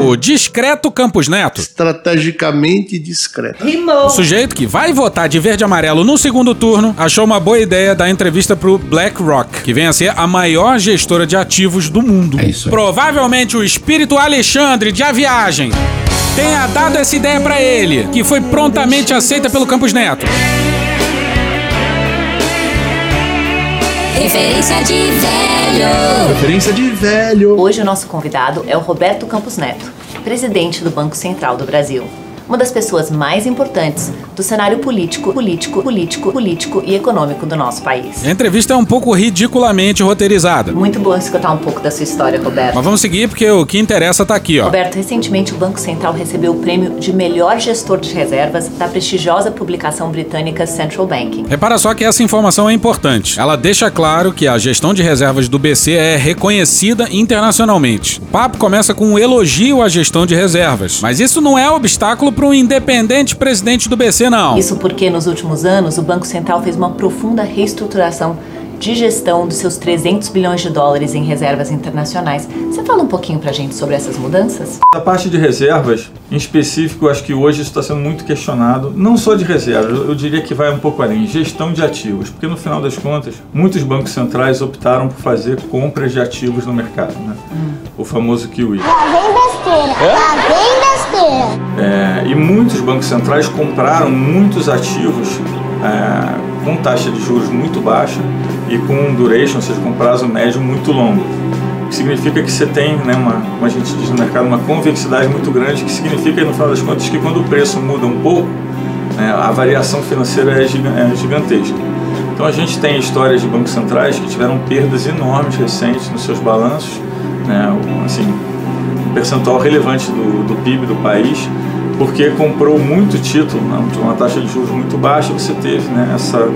O discreto Campos Neto. Estrategicamente discreto. O sujeito que vai votar de verde e amarelo no segundo turno achou uma boa ideia da entrevista pro BlackRock, que vem a ser a maior gestora de ativos do mundo. É isso. Aí. Provavelmente o espírito Alexandre de A Viagem tenha dado essa ideia para ele, que foi prontamente aceita pelo Campos Neto. Referência de velho. Referência de velho. Hoje o nosso convidado é o Roberto Campos Neto, presidente do Banco Central do Brasil. Uma das pessoas mais importantes do cenário político, político, político, político e econômico do nosso país. A entrevista é um pouco ridiculamente roteirizada. Muito bom escutar um pouco da sua história, Roberto. Mas vamos seguir porque o que interessa tá aqui, ó. Roberto, recentemente o Banco Central recebeu o prêmio de melhor gestor de reservas da prestigiosa publicação britânica Central Banking. Repara só que essa informação é importante. Ela deixa claro que a gestão de reservas do BC é reconhecida internacionalmente. O papo começa com um elogio à gestão de reservas, mas isso não é obstáculo para um independente presidente do BC, não. Isso porque nos últimos anos o Banco Central fez uma profunda reestruturação de gestão dos seus 300 bilhões de dólares em reservas internacionais. Você fala um pouquinho pra gente sobre essas mudanças? A parte de reservas, em específico, acho que hoje isso está sendo muito questionado, não só de reservas, eu diria que vai um pouco além, gestão de ativos, porque no final das contas, muitos bancos centrais optaram por fazer compras de ativos no mercado, né? Hum. O famoso QE. Tá bem besteira, tá bem besteira. É, e muitos bancos centrais compraram muitos ativos é, com taxa de juros muito baixa e com duration, ou seja, com prazo médio muito longo. O que significa que você tem, né, uma, como a gente diz no mercado, uma convexidade muito grande, que significa, no final das contas, que quando o preço muda um pouco, né, a variação financeira é, é gigantesca. Então a gente tem histórias de bancos centrais que tiveram perdas enormes recentes nos seus balanços, né, assim, percentual relevante do, do PIB do país, porque comprou muito título, né, uma taxa de juros muito baixa, você teve né, essa,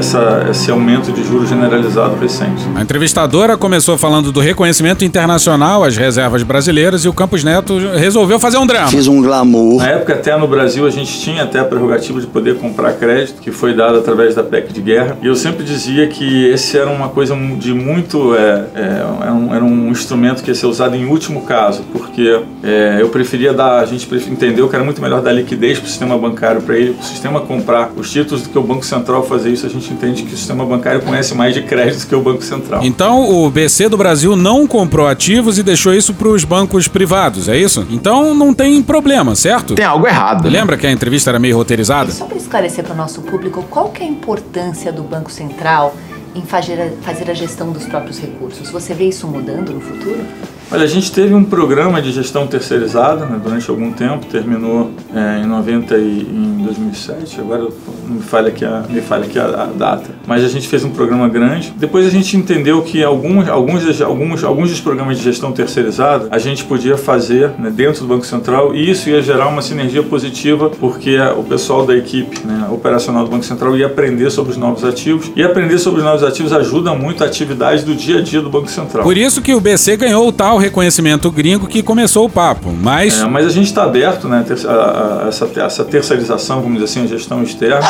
essa, esse aumento de juros generalizado recente. A entrevistadora começou falando do reconhecimento internacional às reservas brasileiras e o Campos Neto resolveu fazer um drama. Fiz um glamour. Na época, até no Brasil, a gente tinha até a prerrogativa de poder comprar crédito, que foi dado através da PEC de guerra. E eu sempre dizia que esse era uma coisa de muito. É, é, era, um, era, um, instrumento que ia ser usado em último caso, porque é, eu preferia dar. A gente entendeu que era muito melhor dar liquidez para o sistema bancário, para ele, o sistema comprar os títulos do que o Banco Central fazer isso. A gente entende que o sistema bancário conhece mais de crédito que o Banco Central. Então, o BC do Brasil não comprou ativos e deixou isso para os bancos privados, é isso? Então, não tem problema, certo? Tem algo errado. Lembra que a entrevista era meio roteirizada? Só para esclarecer para o nosso público, qual que é a importância do Banco Central em fazer a, fazer a gestão dos próprios recursos? Você vê isso mudando no futuro? Olha, a gente teve um programa de gestão terceirizada né, durante algum tempo, terminou é, em 90 e em 2007, agora não me falha aqui, a, me falha aqui a, a, data. Mas a gente fez um programa grande. Depois a gente entendeu que alguns, alguns, alguns, alguns dos programas de gestão terceirizada a gente podia fazer né, dentro do Banco Central e isso ia gerar uma sinergia positiva porque o pessoal da equipe né, operacional do Banco Central ia aprender sobre os novos ativos e aprender sobre os novos ativos ajuda muito a atividade do dia a dia do Banco Central. Por isso que o BC ganhou o tal reconhecimento gringo que começou o papo, mas... É, mas a gente está aberto, né, a, a, a, essa, essa terceirização, vamos dizer assim, a gestão externa.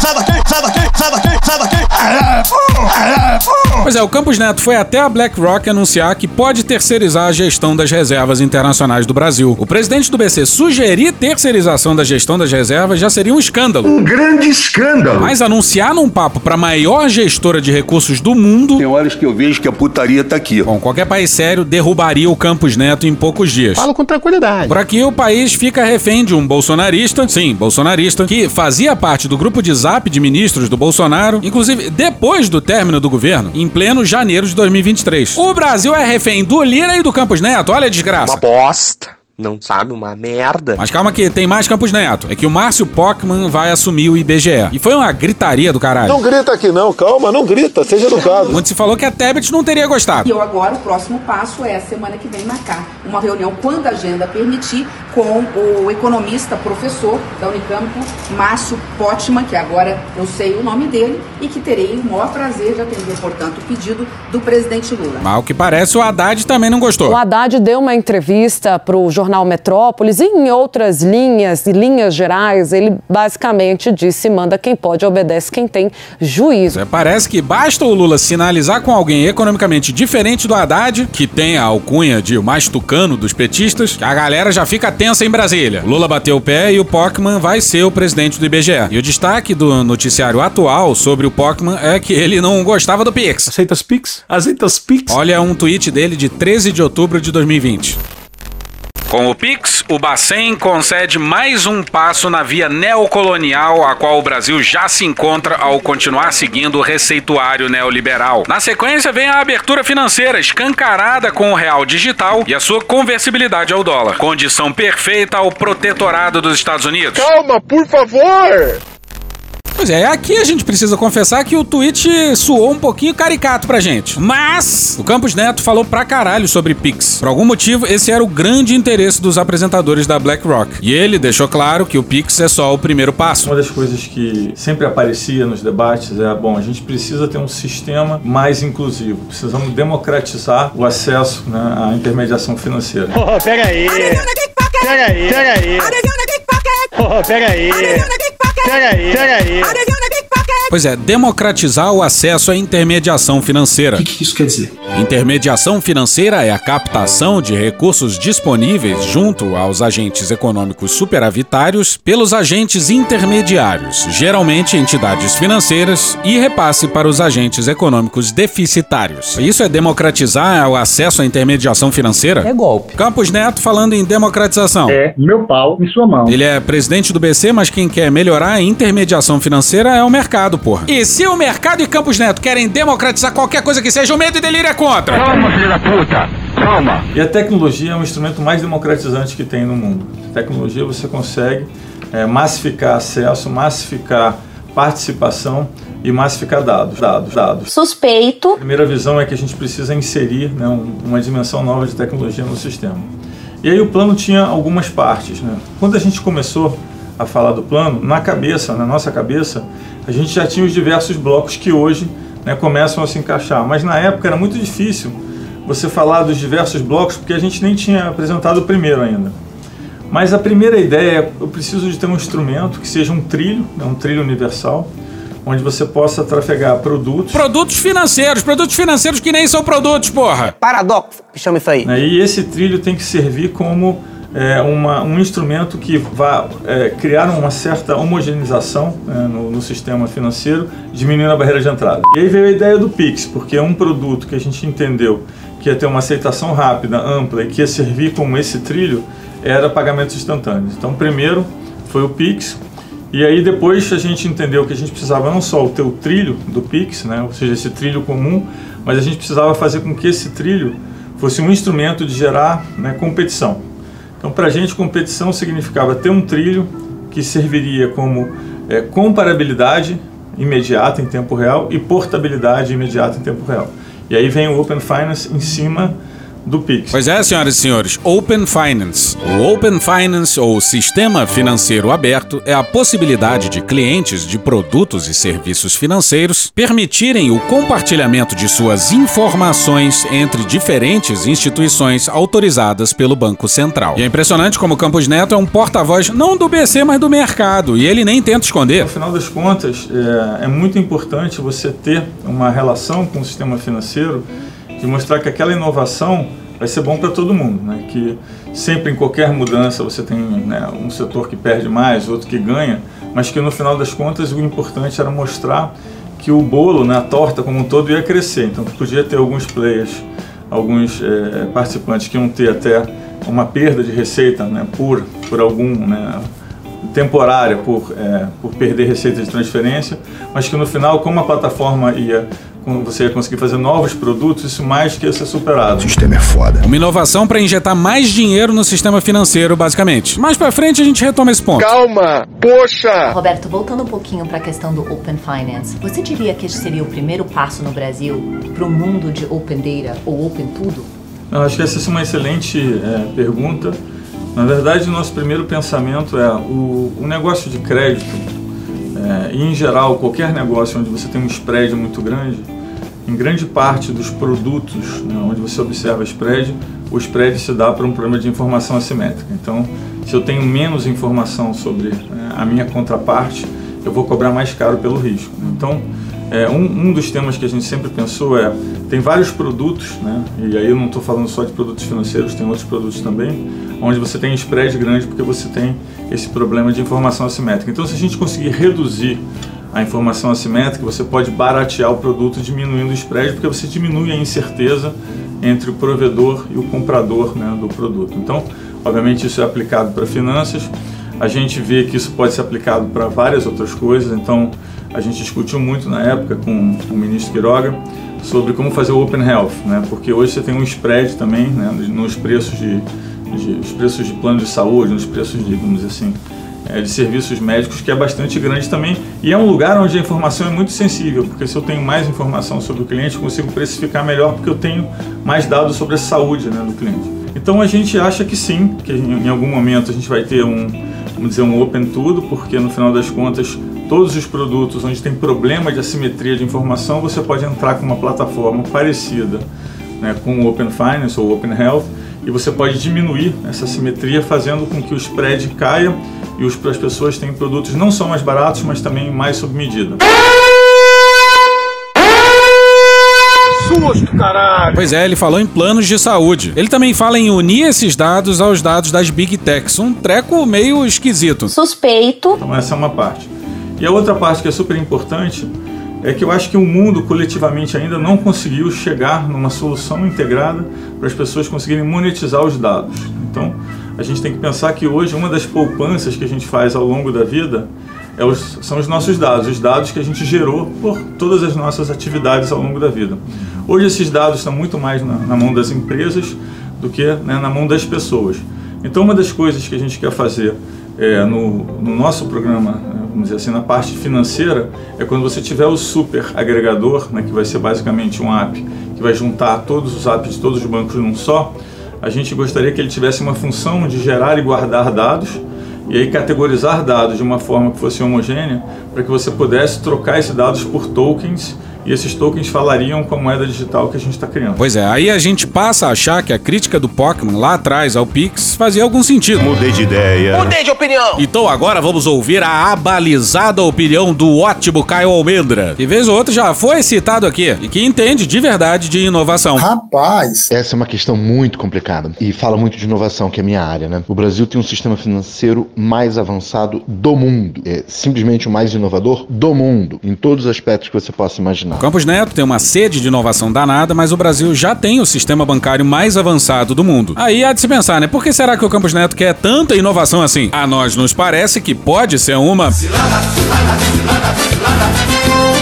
Sai daqui, sai daqui, sai daqui, sai daqui. Pois é, o Campos Neto foi até a BlackRock anunciar que pode terceirizar a gestão das reservas internacionais do Brasil. O presidente do BC sugerir terceirização da gestão das reservas já seria um escândalo. Um grande escândalo. Mas anunciar num papo para a maior gestora de recursos do mundo. Tem horas que eu vejo que a putaria tá aqui. Bom, qualquer país sério derrubaria o Campos Neto em poucos dias. Falo com tranquilidade. Por aqui o país fica refém de um bolsonarista, sim, bolsonarista, que fazia parte do grupo de zap de ministros do Bolsonaro, inclusive depois do término do governo, em pleno janeiro de 2023. O Brasil é refém do Lira e do Campos Neto, olha a desgraça. Uma bosta. Não sabe uma merda. Mas calma que tem mais Campos Neto. É que o Márcio Pockman vai assumir o IBGE. E foi uma gritaria do caralho. Não grita aqui não, calma, não grita, seja educado. Onde se falou que a Tebet não teria gostado. E eu agora, o próximo passo é a semana que vem marcar uma reunião, quando a agenda permitir, com o economista, professor da Unicamp, Márcio Pottman, que agora eu sei o nome dele, e que terei o maior prazer de atender, portanto, o pedido do presidente Lula. Mal que parece, o Haddad também não gostou. O Haddad deu uma entrevista para o jornal Metrópolis e em outras linhas e linhas gerais, ele basicamente disse: manda quem pode, obedece quem tem juízo. É, parece que basta o Lula sinalizar com alguém economicamente diferente do Haddad, que tem a alcunha de o mais tucano dos petistas, que a galera já fica tensa em Brasília. O Lula bateu o pé e o Pockman vai ser o presidente do IBGE. E o destaque do noticiário atual sobre o Pockman é que ele não gostava do Pix. Aceita as Pix? Aceita as Pix? Olha um tweet dele de 13 de outubro de 2020. Com o Pix, o Bacen concede mais um passo na via neocolonial a qual o Brasil já se encontra ao continuar seguindo o receituário neoliberal. Na sequência vem a abertura financeira escancarada com o real digital e a sua conversibilidade ao dólar. Condição perfeita ao protetorado dos Estados Unidos. Calma, por favor! Pois é, aqui a gente precisa confessar que o tweet suou um pouquinho caricato pra gente. Mas o Campos Neto falou pra caralho sobre Pix. Por algum motivo, esse era o grande interesse dos apresentadores da BlackRock. E ele deixou claro que o Pix é só o primeiro passo. Uma das coisas que sempre aparecia nos debates é, bom, a gente precisa ter um sistema mais inclusivo. Precisamos democratizar o acesso né, à intermediação financeira. Oh, pega aí. Pega aí, pega aí. Pega aí. Pega aí, pega aí. Pera aí, aí. Pois é, democratizar o acesso à intermediação financeira. O que, que isso quer dizer? Intermediação financeira é a captação de recursos disponíveis junto aos agentes econômicos superavitários pelos agentes intermediários, geralmente entidades financeiras, e repasse para os agentes econômicos deficitários. Isso é democratizar o acesso à intermediação financeira? É golpe. Campos Neto falando em democratização. É meu pau em sua mão. Ele é presidente do BC, mas quem quer melhorar a intermediação financeira é o mercado, porra. E se o mercado e Campos Neto querem democratizar qualquer coisa que seja, o medo e delírio é contra. Calma, filho da puta. Calma. E a tecnologia é o instrumento mais democratizante que tem no mundo. Tecnologia você consegue é, massificar acesso, massificar participação e massificar dados, dados, dados. Suspeito. A primeira visão é que a gente precisa inserir né, um- uma dimensão nova de tecnologia no sistema. E aí o plano tinha algumas partes. Né? Quando a gente começou a falar do plano, na cabeça, na nossa cabeça, a gente já tinha os diversos blocos que hoje né, começam a se encaixar. Mas na época era muito difícil você falar dos diversos blocos porque a gente nem tinha apresentado o primeiro ainda. Mas a primeira ideia é eu preciso de ter um instrumento que seja um trilho, né, um trilho universal, onde você possa trafegar produtos. Produtos financeiros, produtos financeiros que nem são produtos, porra. Paradoxo, chama isso aí. Né, e esse trilho tem que servir como é, uma, um instrumento que vá é, criar uma certa homogeneização né, no, no, sistema financeiro, diminuindo a barreira de entrada. E aí veio a ideia do Pix, porque é um produto que a gente entendeu que ia ter uma aceitação rápida, ampla e que ia servir como esse trilho, era pagamentos instantâneos. Então, primeiro foi o Pix, e aí depois a gente entendeu que a gente precisava não só ter o trilho do Pix, né, ou seja, esse trilho comum, mas a gente precisava fazer com que esse trilho fosse um instrumento de gerar né, competição. Então, para a gente, competição significava ter um trilho que serviria como é, comparabilidade imediata em tempo real e portabilidade imediata em tempo real. E aí vem o Open Finance em cima do Pix. Pois é, senhoras e senhores, Open Finance. O Open Finance, ou Sistema Financeiro Aberto, é a possibilidade de clientes de produtos e serviços financeiros permitirem o compartilhamento de suas informações entre diferentes instituições autorizadas pelo Banco Central. E é impressionante como o Campos Neto é um porta-voz não do BC, mas do mercado, e ele nem tenta esconder. No final das contas, é, é muito importante você ter uma relação com o sistema financeiro de mostrar que aquela inovação vai ser bom para todo mundo, né? Que sempre em qualquer mudança você tem né, um setor que perde mais, outro que ganha, mas que no final das contas o importante era mostrar que o bolo, né, a torta como um todo ia crescer. Então podia ter alguns players, alguns é, participantes que iam ter até uma perda de receita, né, por por algum, né, temporária por, é, por perder receita de transferência, mas que no final, como a plataforma ia você ia conseguir fazer novos produtos, isso mais que ia ser superado. O sistema é foda. Uma inovação para injetar mais dinheiro no sistema financeiro, basicamente. Mais para frente a gente retoma esse ponto. Calma! Poxa! Roberto, voltando um pouquinho para a questão do Open Finance, você diria que esse seria o primeiro passo no Brasil para o mundo de Open Data ou Open Tudo? Eu acho que essa é uma excelente é, pergunta. Na verdade, o nosso primeiro pensamento é o, o negócio de crédito, é, e em geral, qualquer negócio onde você tem um spread muito grande, em grande parte dos produtos né, onde você observa spread, o spread se dá para um problema de informação assimétrica. Então, se eu tenho menos informação sobre né, a minha contraparte, eu vou cobrar mais caro pelo risco. Então, é, um, um, dos temas que a gente sempre pensou é tem vários produtos, né, e aí eu não estou falando só de produtos financeiros, tem outros produtos também, onde você tem spread grande porque você tem esse problema de informação assimétrica. Então, se a gente conseguir reduzir a informação assimétrica, você pode baratear o produto diminuindo o spread, porque você diminui a incerteza entre o provedor e o comprador né, do produto. Então, obviamente, isso é aplicado para finanças. A gente vê que isso pode ser aplicado para várias outras coisas. Então, a gente discutiu muito na época com o ministro Quiroga sobre como fazer o Open Health, né? porque hoje você tem um spread também né, nos preços de, de, os preços de plano de saúde, nos preços de, vamos dizer assim, é, de serviços médicos que é bastante grande também e é um lugar onde a informação é muito sensível, porque se eu tenho mais informação sobre o cliente, eu consigo precificar melhor porque eu tenho mais dados sobre a saúde né, do cliente. Então a gente acha que sim, que em algum momento a gente vai ter um, vamos dizer, um open tudo, porque no final das contas todos os produtos onde tem problema de assimetria de informação, você pode entrar com uma plataforma parecida né, com o Open Finance ou Open Health e você pode diminuir essa simetria fazendo com que o spread caia e os, as pessoas tenham produtos não só mais baratos, mas também mais sob medida. Susto, caralho! Pois é, ele falou em planos de saúde. Ele também fala em unir esses dados aos dados das Big Techs. Um treco meio esquisito. Suspeito. Então essa é uma parte. E a outra parte que é super importante é que eu acho que o mundo coletivamente ainda não conseguiu chegar numa solução integrada para as pessoas conseguirem monetizar os dados. Então, a gente tem que pensar que hoje uma das poupanças que a gente faz ao longo da vida é os, são os nossos dados, os dados que a gente gerou por todas as nossas atividades ao longo da vida. Hoje esses dados estão muito mais na, na mão das empresas do que né, na mão das pessoas. Então uma das coisas que a gente quer fazer é, no, no, nosso programa, vamos dizer assim, na parte financeira, é quando você tiver o super agregador, né, que vai ser basicamente um app que vai juntar todos os apps de todos os bancos num só, a gente gostaria que ele tivesse uma função de gerar e guardar dados e aí categorizar dados de uma forma que fosse homogênea para que você pudesse trocar esses dados por tokens e esses tokens falariam com a moeda digital que a gente está criando. Pois é, aí a gente passa a achar que a crítica do Pokémon lá atrás ao Pix fazia algum sentido. Mudei de ideia. Mudei de opinião. Então agora vamos ouvir a abalizada opinião do ótimo Caio Almendra, que vez ou outra já foi citado aqui e que entende de verdade de inovação. Rapaz! Essa é uma questão muito complicada e fala muito de inovação, que é a minha área, né? O Brasil tem um sistema financeiro mais avançado do mundo. É simplesmente o mais inovador do mundo, em todos os aspectos que você possa imaginar. O Campos Neto tem uma sede de inovação danada, mas o Brasil já tem o sistema bancário mais avançado do mundo. Aí há de se pensar, né? Por que será que o Campos Neto quer tanta inovação assim? A nós nos parece que pode ser uma.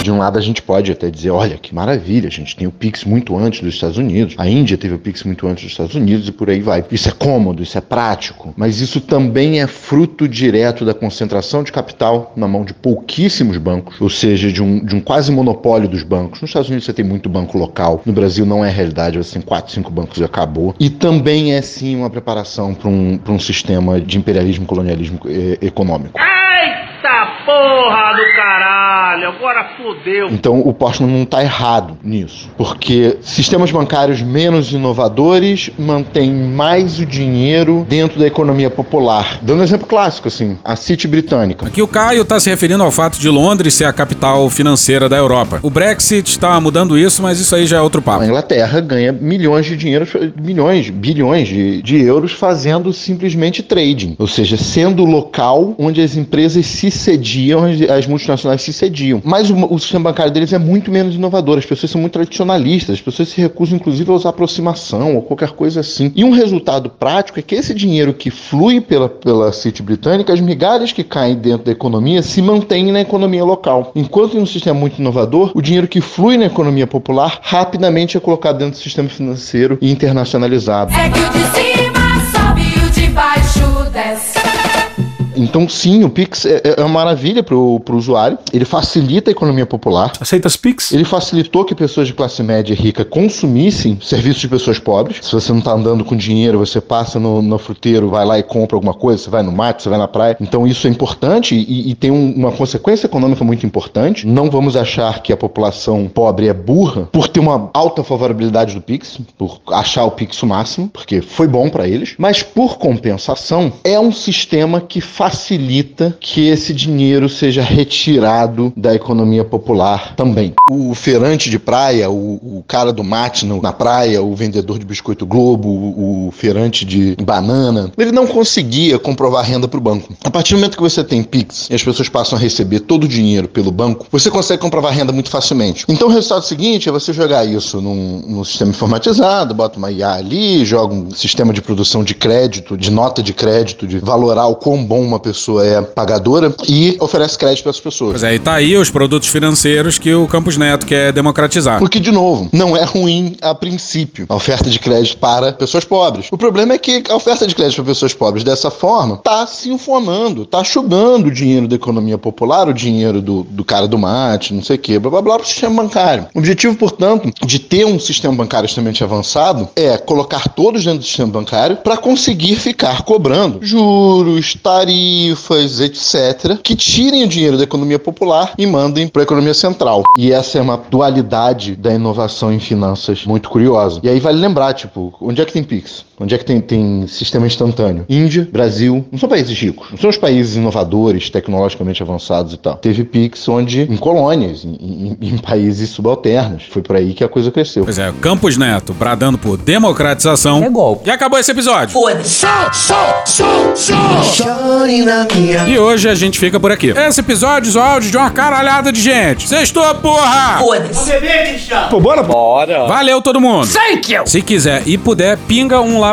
De um lado, a gente pode até dizer: olha, que maravilha, a gente tem o Pix muito antes dos Estados Unidos, a Índia teve o Pix muito antes dos Estados Unidos e por aí vai. Isso é cômodo, isso é prático, mas isso também é fruto direto da concentração de capital na mão de pouquíssimos bancos, ou seja, de um, de um quase monopólio dos bancos. Nos Estados Unidos você tem muito banco local, no Brasil não é realidade, você tem 4, 5 bancos e acabou. E também é sim uma preparação para um, um sistema de imperialismo, colonialismo eh, econômico. Eita porra do caralho, agora fodeu. Então o Postman não está errado nisso, porque sistemas bancários menos inovadores mantêm mais o dinheiro dentro da economia popular. Dando um exemplo clássico, assim, a City britânica. Aqui o Caio está se referindo ao fato de Londres ser a capital financeira da Europa. O Brexit está mudando isso, mas isso aí já é outro papo. A Inglaterra ganha milhões de dinheiro, milhões, bilhões de, de euros fazendo simplesmente trading, ou seja, sendo o local onde as empresas se cediam, as multinacionais se cediam. Mas o, o, sistema bancário deles é muito menos inovador, as pessoas são muito tradicionalistas, as pessoas se recusam inclusive a usar aproximação ou qualquer coisa assim. E um resultado prático é que esse dinheiro que flui pela, pela City britânica, as migalhas que caem dentro da economia se mantêm na economia local. Enquanto em um sistema muito inovador, o dinheiro que flui na economia popular rapidamente é colocado dentro do sistema financeiro e internacionalizado. É que o de cima sobe o de baixo desce. Então, sim, o Pix é, é uma maravilha para o usuário. Ele facilita a economia popular. Aceita as Pix? Ele facilitou que pessoas de classe média e rica consumissem serviços de pessoas pobres. Se você não está andando com dinheiro, você passa no, no fruteiro, vai lá e compra alguma coisa, você vai no mato, você vai na praia. Então, isso é importante e, e tem um, uma consequência econômica muito importante. Não vamos achar que a população pobre é burra por ter uma alta favorabilidade do Pix, por achar o Pix o máximo, porque foi bom para eles. Mas, por compensação, é um sistema que facilita que esse dinheiro seja retirado da economia popular também. O feirante de praia, o, o cara do mate na praia, o vendedor de biscoito Globo, o, o feirante de banana, ele não conseguia comprovar renda para o banco. A partir do momento que você tem Pix e as pessoas passam a receber todo o dinheiro pelo banco, você consegue comprovar renda muito facilmente. Então o resultado seguinte é você jogar isso num, num sistema informatizado, bota uma IA ali, joga um sistema de produção de crédito, de nota de crédito, de valorar o quão bom uma pessoa é pagadora e oferece crédito para as pessoas. Pois é, e tá aí os produtos financeiros que o Campos Neto quer democratizar. Porque, de novo, não é ruim a princípio a oferta de crédito para pessoas pobres. O problema é que a oferta de crédito para pessoas pobres dessa forma está se inflamando, está chugando o dinheiro da economia popular, o dinheiro do, do cara do mate, não sei o quê, blá blá blá, para o sistema bancário. O objetivo, portanto, de ter um sistema bancário extremamente avançado é colocar todos dentro do sistema bancário para conseguir ficar cobrando juros, tarifas, etc., que tirem o dinheiro da economia popular e mandem para a economia central. E essa é uma dualidade da inovação em finanças muito curiosa. E aí vale lembrar, tipo, onde é que tem Pix? Onde é que tem, tem sistema instantâneo? Índia, Brasil, não são países ricos, não são os países inovadores, tecnologicamente avançados e tal. Teve Pix onde, em colônias, em, em, em países subalternos. Foi por aí que a coisa cresceu. Pois é, Campos Neto bradando por democratização. É golpe. E acabou esse episódio. Foda-se. E hoje a gente fica por aqui. Esse episódio é o áudio de uma caralhada de gente. Sextou, porra! Foda-se. Pô, bora, Bora. Valeu todo mundo. Thank you. Se quiser e puder, pinga um lá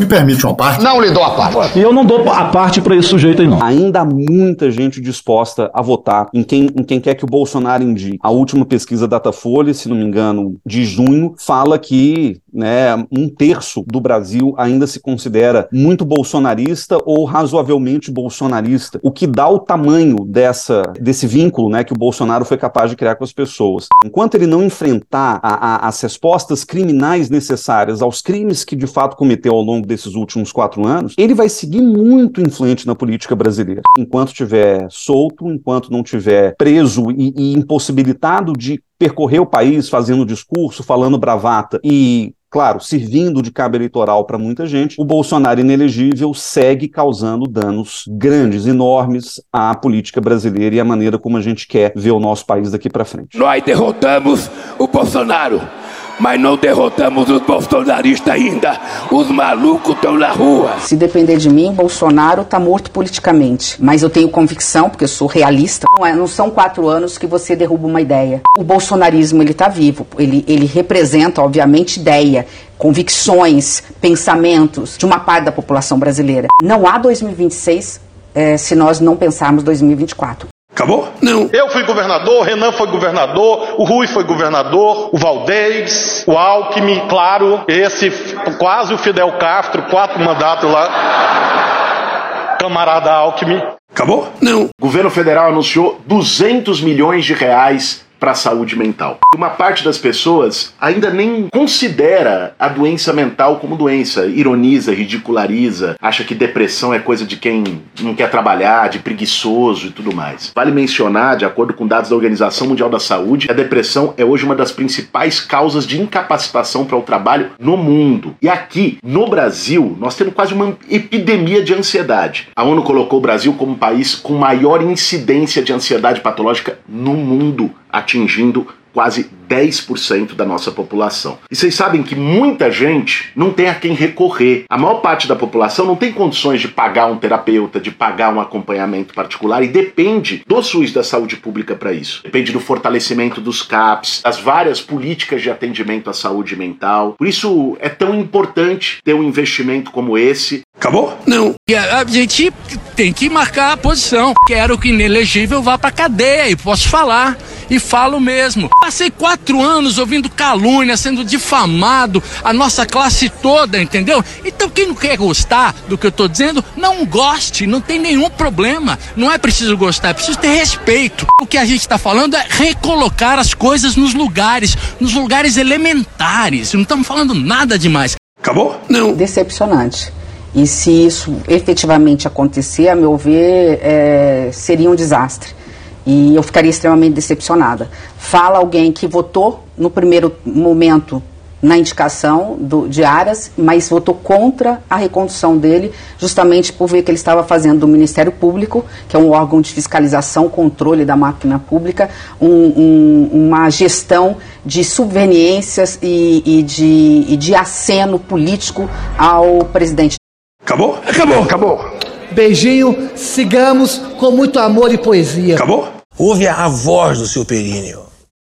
Me permite uma parte? Não lhe dou a parte. E eu não dou a parte pra esse sujeito aí, não. Ainda há muita gente disposta a votar em quem, em quem quer que o Bolsonaro indique. A última pesquisa Datafolha, se não me engano, de junho, fala que né, um terço do Brasil ainda se considera muito bolsonarista ou razoavelmente bolsonarista, o que dá o tamanho dessa, desse vínculo né, que o Bolsonaro foi capaz de criar com as pessoas. Enquanto ele não enfrentar a, a, as respostas criminais necessárias aos crimes que de fato cometeu ao longo desses últimos quatro anos, ele vai seguir muito influente na política brasileira. Enquanto estiver solto, enquanto não estiver preso e, e impossibilitado de percorrer o país fazendo discurso, falando bravata e claro, servindo de cabo eleitoral para muita gente, o Bolsonaro inelegível segue causando danos grandes, enormes à política brasileira e à maneira como a gente quer ver o nosso país daqui para frente. Nós derrotamos o Bolsonaro, mas não derrotamos os bolsonaristas ainda. Os malucos estão na rua. Se depender de mim, Bolsonaro está morto politicamente. Mas eu tenho convicção, porque eu sou realista. Não, é, não são quatro anos que você derruba uma ideia. O bolsonarismo ele está vivo. Ele, ele representa, obviamente, ideia convicções, pensamentos de uma parte da população brasileira. Não há 2026 eh, se nós não pensarmos 2024. Acabou? Não. Eu fui governador, o Renan foi governador, o Rui foi governador, o Valdez, o Alckmin, claro, esse quase o Fidel Castro, quatro mandatos lá. Camarada Alckmin. Acabou? Não. O governo federal anunciou 200 milhões de reais para a saúde mental. Uma parte das pessoas ainda nem considera a doença mental como doença, ironiza, ridiculariza, acha que depressão é coisa de quem não quer trabalhar, de preguiçoso e tudo mais. Vale mencionar, de acordo com dados da Organização Mundial da Saúde, a depressão é hoje uma das principais causas de incapacitação para o trabalho no mundo. E aqui, no Brasil, nós temos quase uma epidemia de ansiedade. A ONU colocou o Brasil como um país com maior incidência de ansiedade patológica no mundo atingindo quase 10% da nossa população. E vocês sabem que muita gente não tem a quem recorrer. A maior parte da população não tem condições de pagar um terapeuta, de pagar um acompanhamento particular e depende do SUS da saúde pública para isso. Depende do fortalecimento dos CAPs, das várias políticas de atendimento à saúde mental. Por isso é tão importante ter um investimento como esse. Acabou? Não. E a, a gente tem que marcar a posição. Quero que inelegível vá pra cadeia e posso falar. E falo mesmo. Passei quatro anos ouvindo calúnia, sendo difamado, a nossa classe toda, entendeu? Então quem não quer gostar do que eu tô dizendo, não goste, não tem nenhum problema. Não é preciso gostar, é preciso ter respeito. O que a gente está falando é recolocar as coisas nos lugares, nos lugares elementares. Não estamos falando nada demais. Acabou? Não. Decepcionante. E se isso efetivamente acontecer, a meu ver, é, seria um desastre. E eu ficaria extremamente decepcionada. Fala alguém que votou no primeiro momento na indicação do, de Aras, mas votou contra a recondução dele, justamente por ver que ele estava fazendo do Ministério Público, que é um órgão de fiscalização, controle da máquina pública, um, um, uma gestão de subveniências e, e, de, e de aceno político ao presidente. Acabou? Acabou. Acabou. Beijinho, sigamos com muito amor e poesia. Acabou? Ouve a voz do seu períneo.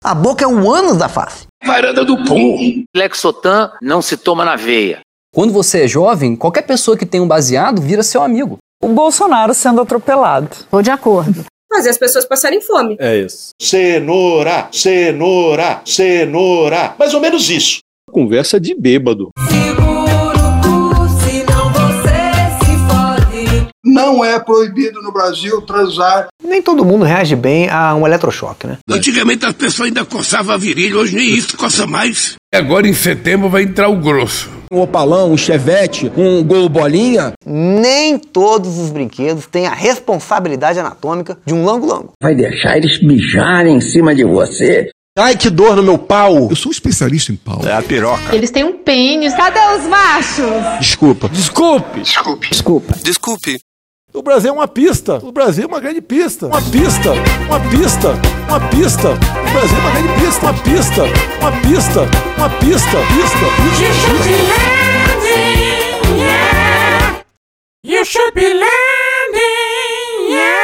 A boca é um ânus da face. Varanda do pum. Lexotan não se toma na veia. Quando você é jovem, qualquer pessoa que tem um baseado vira seu amigo. O Bolsonaro sendo atropelado. Tô de acordo. Fazer as pessoas passarem fome. É isso. Cenoura, cenoura, cenoura. Mais ou menos isso. Conversa de bêbado. Não é proibido no Brasil transar. Nem todo mundo reage bem a um eletrochoque, né? Antigamente as pessoas ainda coçavam a virilha, hoje nem isso coça mais. Agora em setembro vai entrar o grosso. Um opalão, um chevette, um gol bolinha. Nem todos os brinquedos têm a responsabilidade anatômica de um lango-lango. Vai deixar eles mijarem em cima de você? Ai, que dor no meu pau! Eu sou um especialista em pau. É a piroca. Eles têm um pênis. Cadê os machos? Desculpa. Desculpe. Desculpe. Desculpa. Desculpe. O Brasil é uma pista. O Brasil é uma grande pista. Uma pista. Uma pista. Uma pista. O Brasil é uma grande pista. Uma pista. Uma pista. Uma pista. Pista. Pista. You should be landing, yeah.